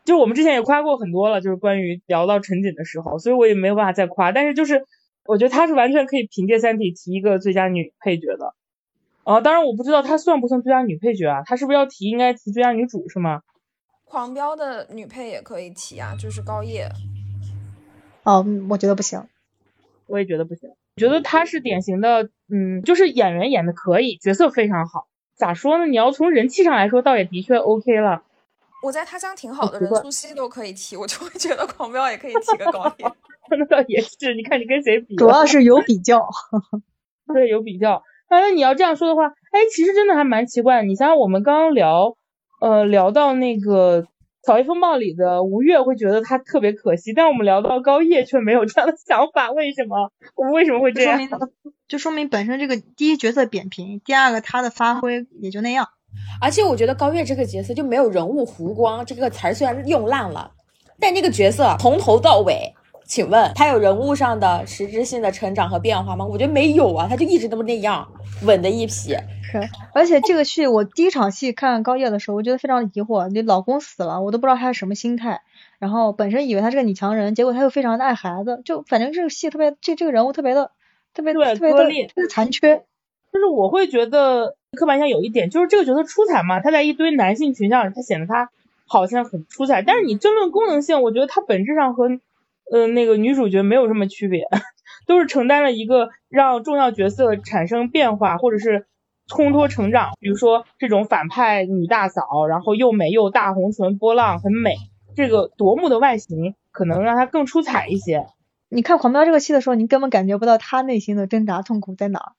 就我们之前也夸过很多了，就是关于聊到陈瑾的时候，所以我也没有办法再夸。但是就是我觉得她是完全可以凭借《三体》提一个最佳女配角的。啊，当然我不知道她算不算最佳女配角啊？她是不是要提应该提最佳女主是吗？狂飙的女配也可以提啊，就是高叶。哦，嗯我觉得不行。我也觉得不行。我觉得她是典型的，嗯，就是演员演的可以，角色非常好。咋说呢？你要从人气上来说，倒也的确 OK 了。我在他乡挺好的，好奇怪任素汐都可以提，我就会觉得狂飙也可以提个高叶。那倒也是，你看你跟谁比啊？主要是有比较。对有比较。但是你要这样说的话，哎，其实真的还蛮奇怪。你想想，我们刚刚聊，呃，聊到那个《草叶风暴》里的吴越，会觉得他特别可惜，但我们聊到高叶却没有这样的想法，为什么？我们为什么会这样？说明就说明本身这个第一角色扁平，第二个他的发挥也就那样。而且我觉得高月这个角色就没有人物弧光这个词儿，虽然用烂了，但这个角色从头到尾，请问他有人物上的实质性的成长和变化吗？我觉得没有啊，他就一直都那样，稳的一批。是，而且这个戏我第一场戏看高叶的时候，我觉得非常疑惑，你老公死了，我都不知道他是什么心态。然后本身以为他是个女强人，结果他又非常的爱孩子，就反正这个戏特别，这这个人物特别的特别对特别的特别残缺。就是我会觉得刻板印象有一点，就是这个角色出彩嘛，他在一堆男性群像里，他显得他好像很出彩，但是你争论功能性，我觉得他本质上和呃那个女主角没有什么区别，都是承担了一个让重要角色产生变化或者是烘托成长，比如说这种反派女大嫂，然后又美又大红唇波浪很美，这个夺目的外形可能让她更出彩一些。你看《狂飙》这个戏的时候，你根本感觉不到她内心的挣扎痛苦在哪儿。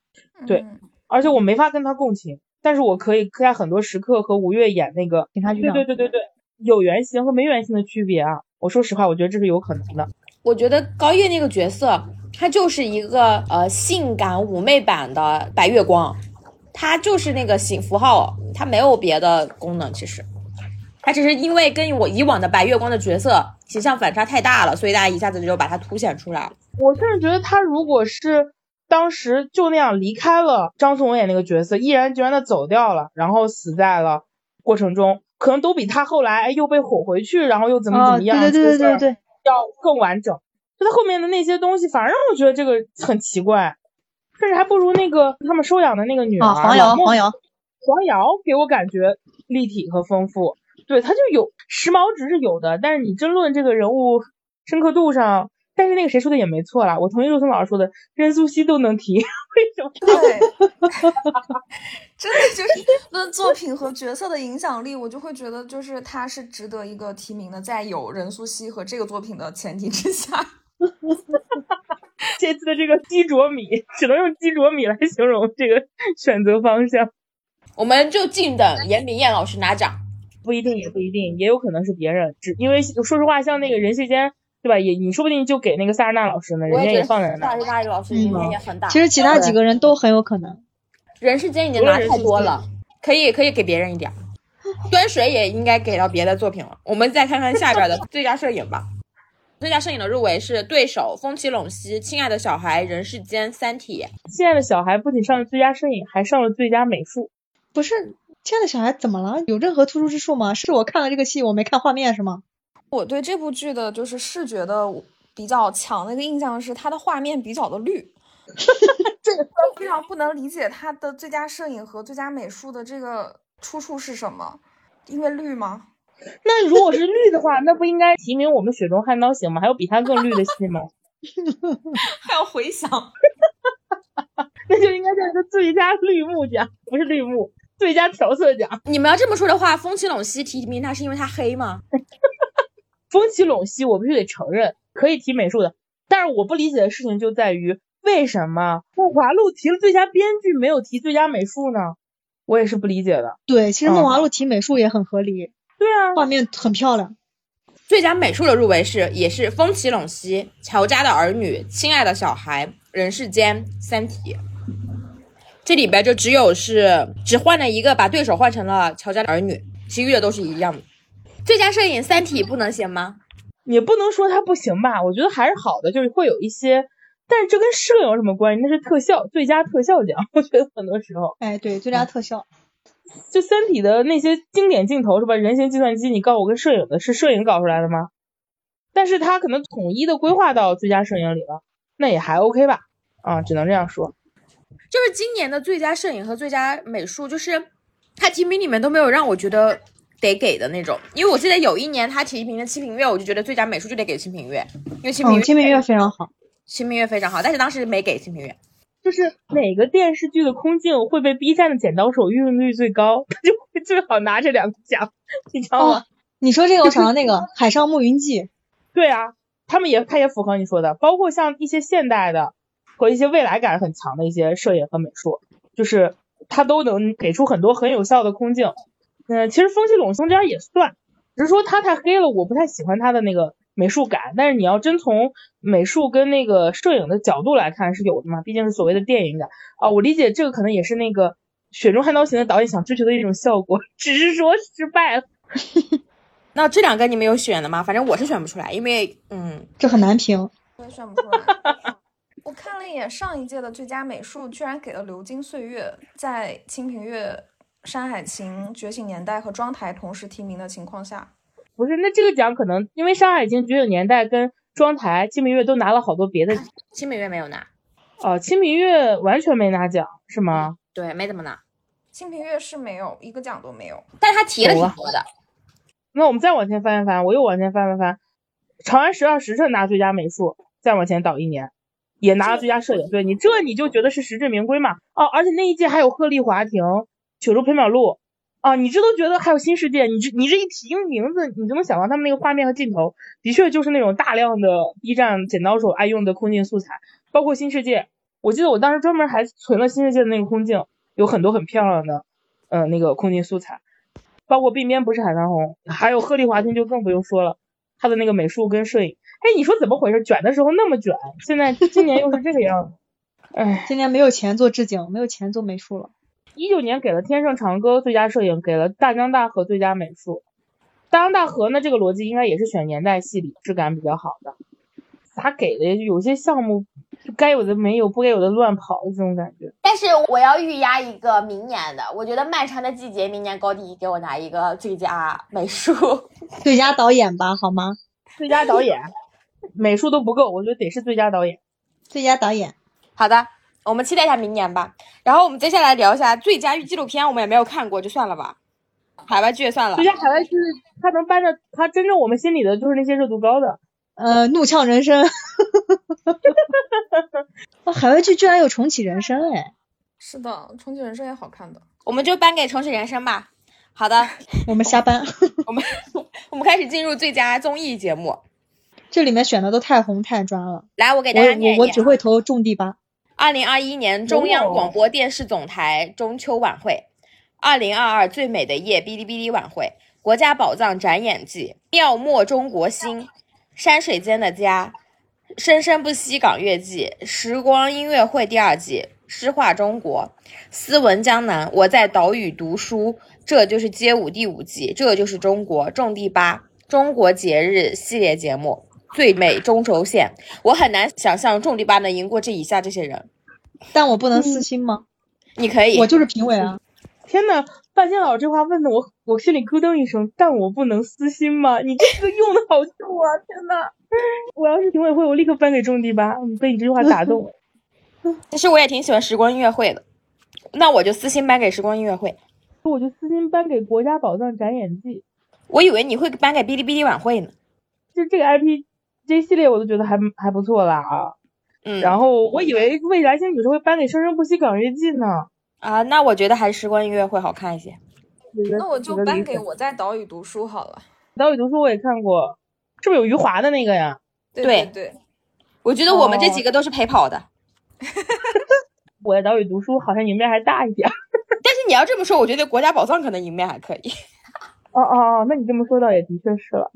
对嗯而且我没法跟她共情，但是我可以在很多时刻和吴越演那个对警察局长对对对对，有原型和没原型的区别啊。我说实话，我觉得这是有可能的。我觉得高叶那个角色，她就是一个呃性感妩媚版的白月光，她就是那个形符号，她没有别的功能，其实，她只是因为跟我以往的白月光的角色形象反差太大了，所以大家一下子就把她凸显出来了。我甚至觉得他如果是当时就那样离开了张颂文演那个角色，毅然决然的走掉了，然后死在了过程中，可能都比他后来哎又被火回去，然后又怎么怎啊，么样，对对对对对对，要更完整。就他后面的那些东西，反而让我觉得这个很奇怪，甚至还不如那个他们收养的那个女儿、啊，黄瑶黄瑶，黄瑶给我感觉立体和丰富，对他就有时髦值是有的，但是你争论这个人物深刻度上，但是那个谁说的也没错啦，我同意肉松老师说的，任素汐都能提，为什么？对，真的就是论作品和角色的影响力，我就会觉得就是他是值得一个提名的，在有任素汐和这个作品的前提之下。这次的这个鸡啄米，只能用鸡啄米来形容这个选择方向。我们就静等严明艳老师拿奖。不一定，也不一定，也有可能是别人。只因为说实话，像那个人世间，对吧？也你说不定就给那个萨日娜老师呢，人家也放在那。萨日娜老师影响也很大。其实其他几个人都很有可能。人世间已经拿太多了，可以可以给别人一点。端水也应该给到别的作品了。我们再看看下边的 最佳摄影吧。最佳摄影的入围是对手《风起陇西》《亲爱的小孩》《人世间》《三体》。亲爱的小孩不仅上了最佳摄影，还上了最佳美术。不是，亲爱的小孩怎么了？有任何突出之处吗？是我看了这个戏，我没看画面是吗？我对这部剧的就是视觉的比较强的一个印象是它的画面比较的绿。这个非常不能理解它的最佳摄影和最佳美术的这个出处是什么？因为绿吗？那如果是绿的话，那不应该提名我们《雪中悍刀行》吗？还有比它更绿的戏吗？还有回响，那就应该叫做最佳绿幕奖，不是绿幕，最佳调色奖。你们要这么说的话，风起陇西提名它是因为它黑吗？风起陇西，我必须得承认可以提美术的，但是我不理解的事情就在于，为什么梦华录提了最佳编剧，没有提最佳美术呢？我也是不理解的。对，其实梦华录提美术也很合理。对啊，画面很漂亮。最佳美术的入围是也是《风起陇西》《乔家的儿女》《亲爱的小孩》《人世间》《三体》。这里边就只有是只换了一个，把对手换成了《乔家的儿女》，其余的都是一样的。最佳摄影《三体》不能行吗？也不能说它不行吧，我觉得还是好的，就是会有一些，但是这跟摄影有什么关系？那是特效，最佳特效奖。我觉得很多时候，哎，对，最佳特效。就《三体》的那些经典镜头是吧？人形计算机，你告诉我跟摄影的是摄影搞出来的吗？但是它可能统一的规划到最佳摄影里了，那也还 OK 吧？啊，只能这样说。就是今年的最佳摄影和最佳美术，就是它提名里面都没有让我觉得得给的那种。因为我记得有一年他提名的《清平乐》，我就觉得最佳美术就得给《清平乐》，因为《清平乐》清平乐非常好，《清平乐》非常好，但是当时没给《清平乐》。就是哪个电视剧的空镜会被 B 站的剪刀手运用率最高，他 就会最好拿这两个奖，你知道吗？你说这个我想到那个《海上牧云记》。对啊，他们也，他也符合你说的，包括像一些现代的和一些未来感很强的一些摄影和美术，就是他都能给出很多很有效的空镜。嗯，其实风起陇西这边也算，只是说它太黑了，我不太喜欢它的那个。美术感，但是你要真从美术跟那个摄影的角度来看是有的嘛，毕竟是所谓的电影感啊。我理解这个可能也是那个《雪中悍刀行》的导演想追求的一种效果，只是说失败了。那这两个你们有选的吗？反正我是选不出来，因为嗯，这很难评，我也选不出来。我看了一眼上一届的最佳美术，居然给了《流金岁月》，在《清平乐》《山海情》《觉醒年代》和《妆台》同时提名的情况下。不是，那这个奖可能因为《山海情》《觉醒年代》跟《妆台》《清明月》都拿了好多别的，《清明月》没有拿。哦，《清明月》完全没拿奖是吗？对，没怎么拿。《清明月》是没有一个奖都没有，但他提了挺多的。那我们再往前翻一翻，我又往前翻翻翻，《长安十二时辰》拿最佳美术，再往前倒一年，也拿了最佳摄影。对你这你就觉得是实至名归嘛？哦，而且那一届还有鹤唳华亭、九州缥缈录。啊，你这都觉得还有新世界，你这你这一提名字，你就能想到他们那个画面和镜头，的确就是那种大量的 B 站剪刀手爱用的空镜素材，包括新世界。我记得我当时专门还存了新世界的那个空镜，有很多很漂亮的，嗯，那个空镜素材，包括鬓边不是海棠红，还有鹤唳华亭就更不用说了，他的那个美术跟摄影，哎，你说怎么回事？卷的时候那么卷，现在今年又是这个样子，哎，今年没有钱做置景，没有钱做美术了。一九年给了《天盛长歌》最佳摄影，给了《大江大河》最佳美术。大江大河呢，这个逻辑应该也是选年代戏里质感比较好的。咋给的？有些项目该有的没有，不该有的乱跑，这种感觉。但是我要预压一个明年的，我觉得《漫长的季节》明年高低给我拿一个最佳美术、最佳导演吧，好吗？最佳导演，美术都不够，我觉得得是最佳导演。最佳导演，好的。我们期待一下明年吧。然后我们接下来聊一下最佳纪录片，我们也没有看过，就算了吧。海外剧也算了最。佳海外剧，它能搬着它真正我们心里的就是那些热度高的。呃，怒呛人生。哦，海外剧居然有重启人生哎！是的，重启人生也好看的。我们就颁给重启人生吧。好的，我们瞎搬，我们我们开始进入最佳综艺节目。这里面选的都太红太专了。来，我给大家念一我我只。会投种地吧。二零二一年中央广播电视总台中秋晚会，二零二二最美的夜哔哩哔哩晚会，国家宝藏展演季，妙墨中国心，山水间的家，生生不息港乐季，时光音乐会第二季，诗画中国，斯文江南，我在岛屿读书，这就是街舞第五季，这就是中国，种地吧，中国节日系列节目。最美中轴线，我很难想象种地吧能赢过这以下这些人。但我不能私心吗？你可以，我就是评委啊。天呐，半仙老师这话问的我，我心里咯噔一声。但我不能私心吗？你这个用的好秀啊！天呐，我要是评委会，我立刻颁给种地吧。嗯被你这句话打动了。其实我也挺喜欢时光音乐会的，那我就私心颁给时光音乐会。我就私心颁给国家宝藏展演季。我以为你会颁给哔哩哔哩晚会呢。就这个 IP 这一系列我都觉得还还不错啦啊。嗯，然后我以为未来星女士会颁给生生不息港乐季呢。啊，那我觉得还是时光音乐会好看一些。那我就颁给我在岛屿读书好了。岛屿读书我也看过，是不是有余华的那个呀？对对对，我觉得我们这几个都是陪跑的。我在岛屿读书好像赢面还大一点。但是你要这么说，我觉得国家宝藏可能赢面还可以。哦哦哦，那你这么说倒也的确是了。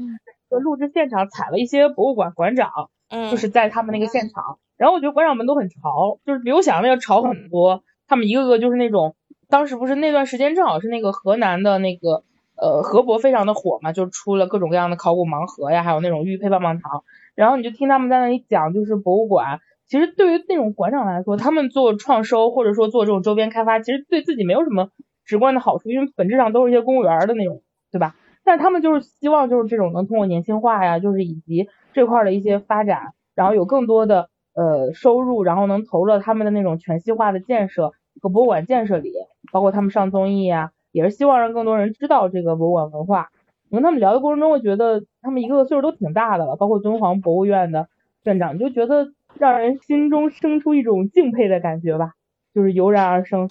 就录制现场采了一些博物馆馆长，嗯，就是在他们那个现场，然后我觉得馆长们都很潮，就是比我想象的要潮很多。他们一个个就是那种，当时不是那段时间正好是那个河南的那个呃河博非常的火嘛，就出了各种各样的考古盲盒呀，还有那种玉佩棒棒糖。然后你就听他们在那里讲，就是博物馆。其实对于那种馆长来说，他们做创收或者说做这种周边开发，其实对自己没有什么直观的好处，因为本质上都是一些公务员的那种，对吧？但他们就是希望就是这种能通过年轻化呀，就是以及这块的一些发展，然后有更多的呃收入，然后能投入到他们的那种全息化的建设和博物馆建设里，包括他们上综艺呀，也是希望让更多人知道这个博物馆文化。我跟他们聊的过程中，我觉得他们一个个岁数都挺大的了，包括敦煌博物院的院长，就觉得让人心中生出一种敬佩的感觉吧，就是油然而生。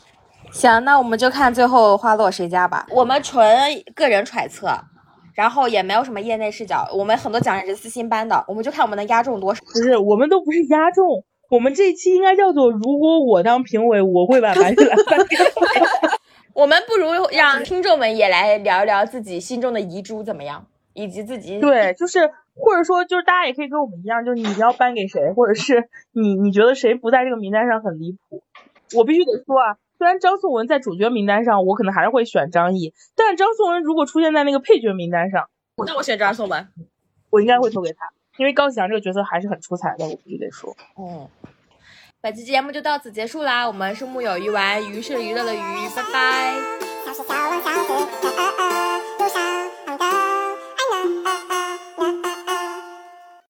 行，那我们就看最后花落谁家吧。我们纯个人揣测，然后也没有什么业内视角。我们很多奖也是私心颁的，我们就看我们能压中多少。不是，我们都不是压中，我们这期应该叫做“如果我当评委，我会把白玉兰颁给我们不如让听众们也来聊一聊自己心中的遗珠怎么样，以及自己对，就是或者说就是大家也可以跟我们一样，就是你要颁给谁，或者是你你觉得谁不在这个名单上很离谱。我必须得说啊，虽然张颂文在主角名单上，我可能还是会选张译，但是张颂文如果出现在那个配角名单上，那我选张颂文。我应该会投给他，因为高启强这个角色还是很出彩的，我必须得说。嗯，本期节目就到此结束啦。我们是木有鱼丸，鱼是娱乐的鱼，拜拜。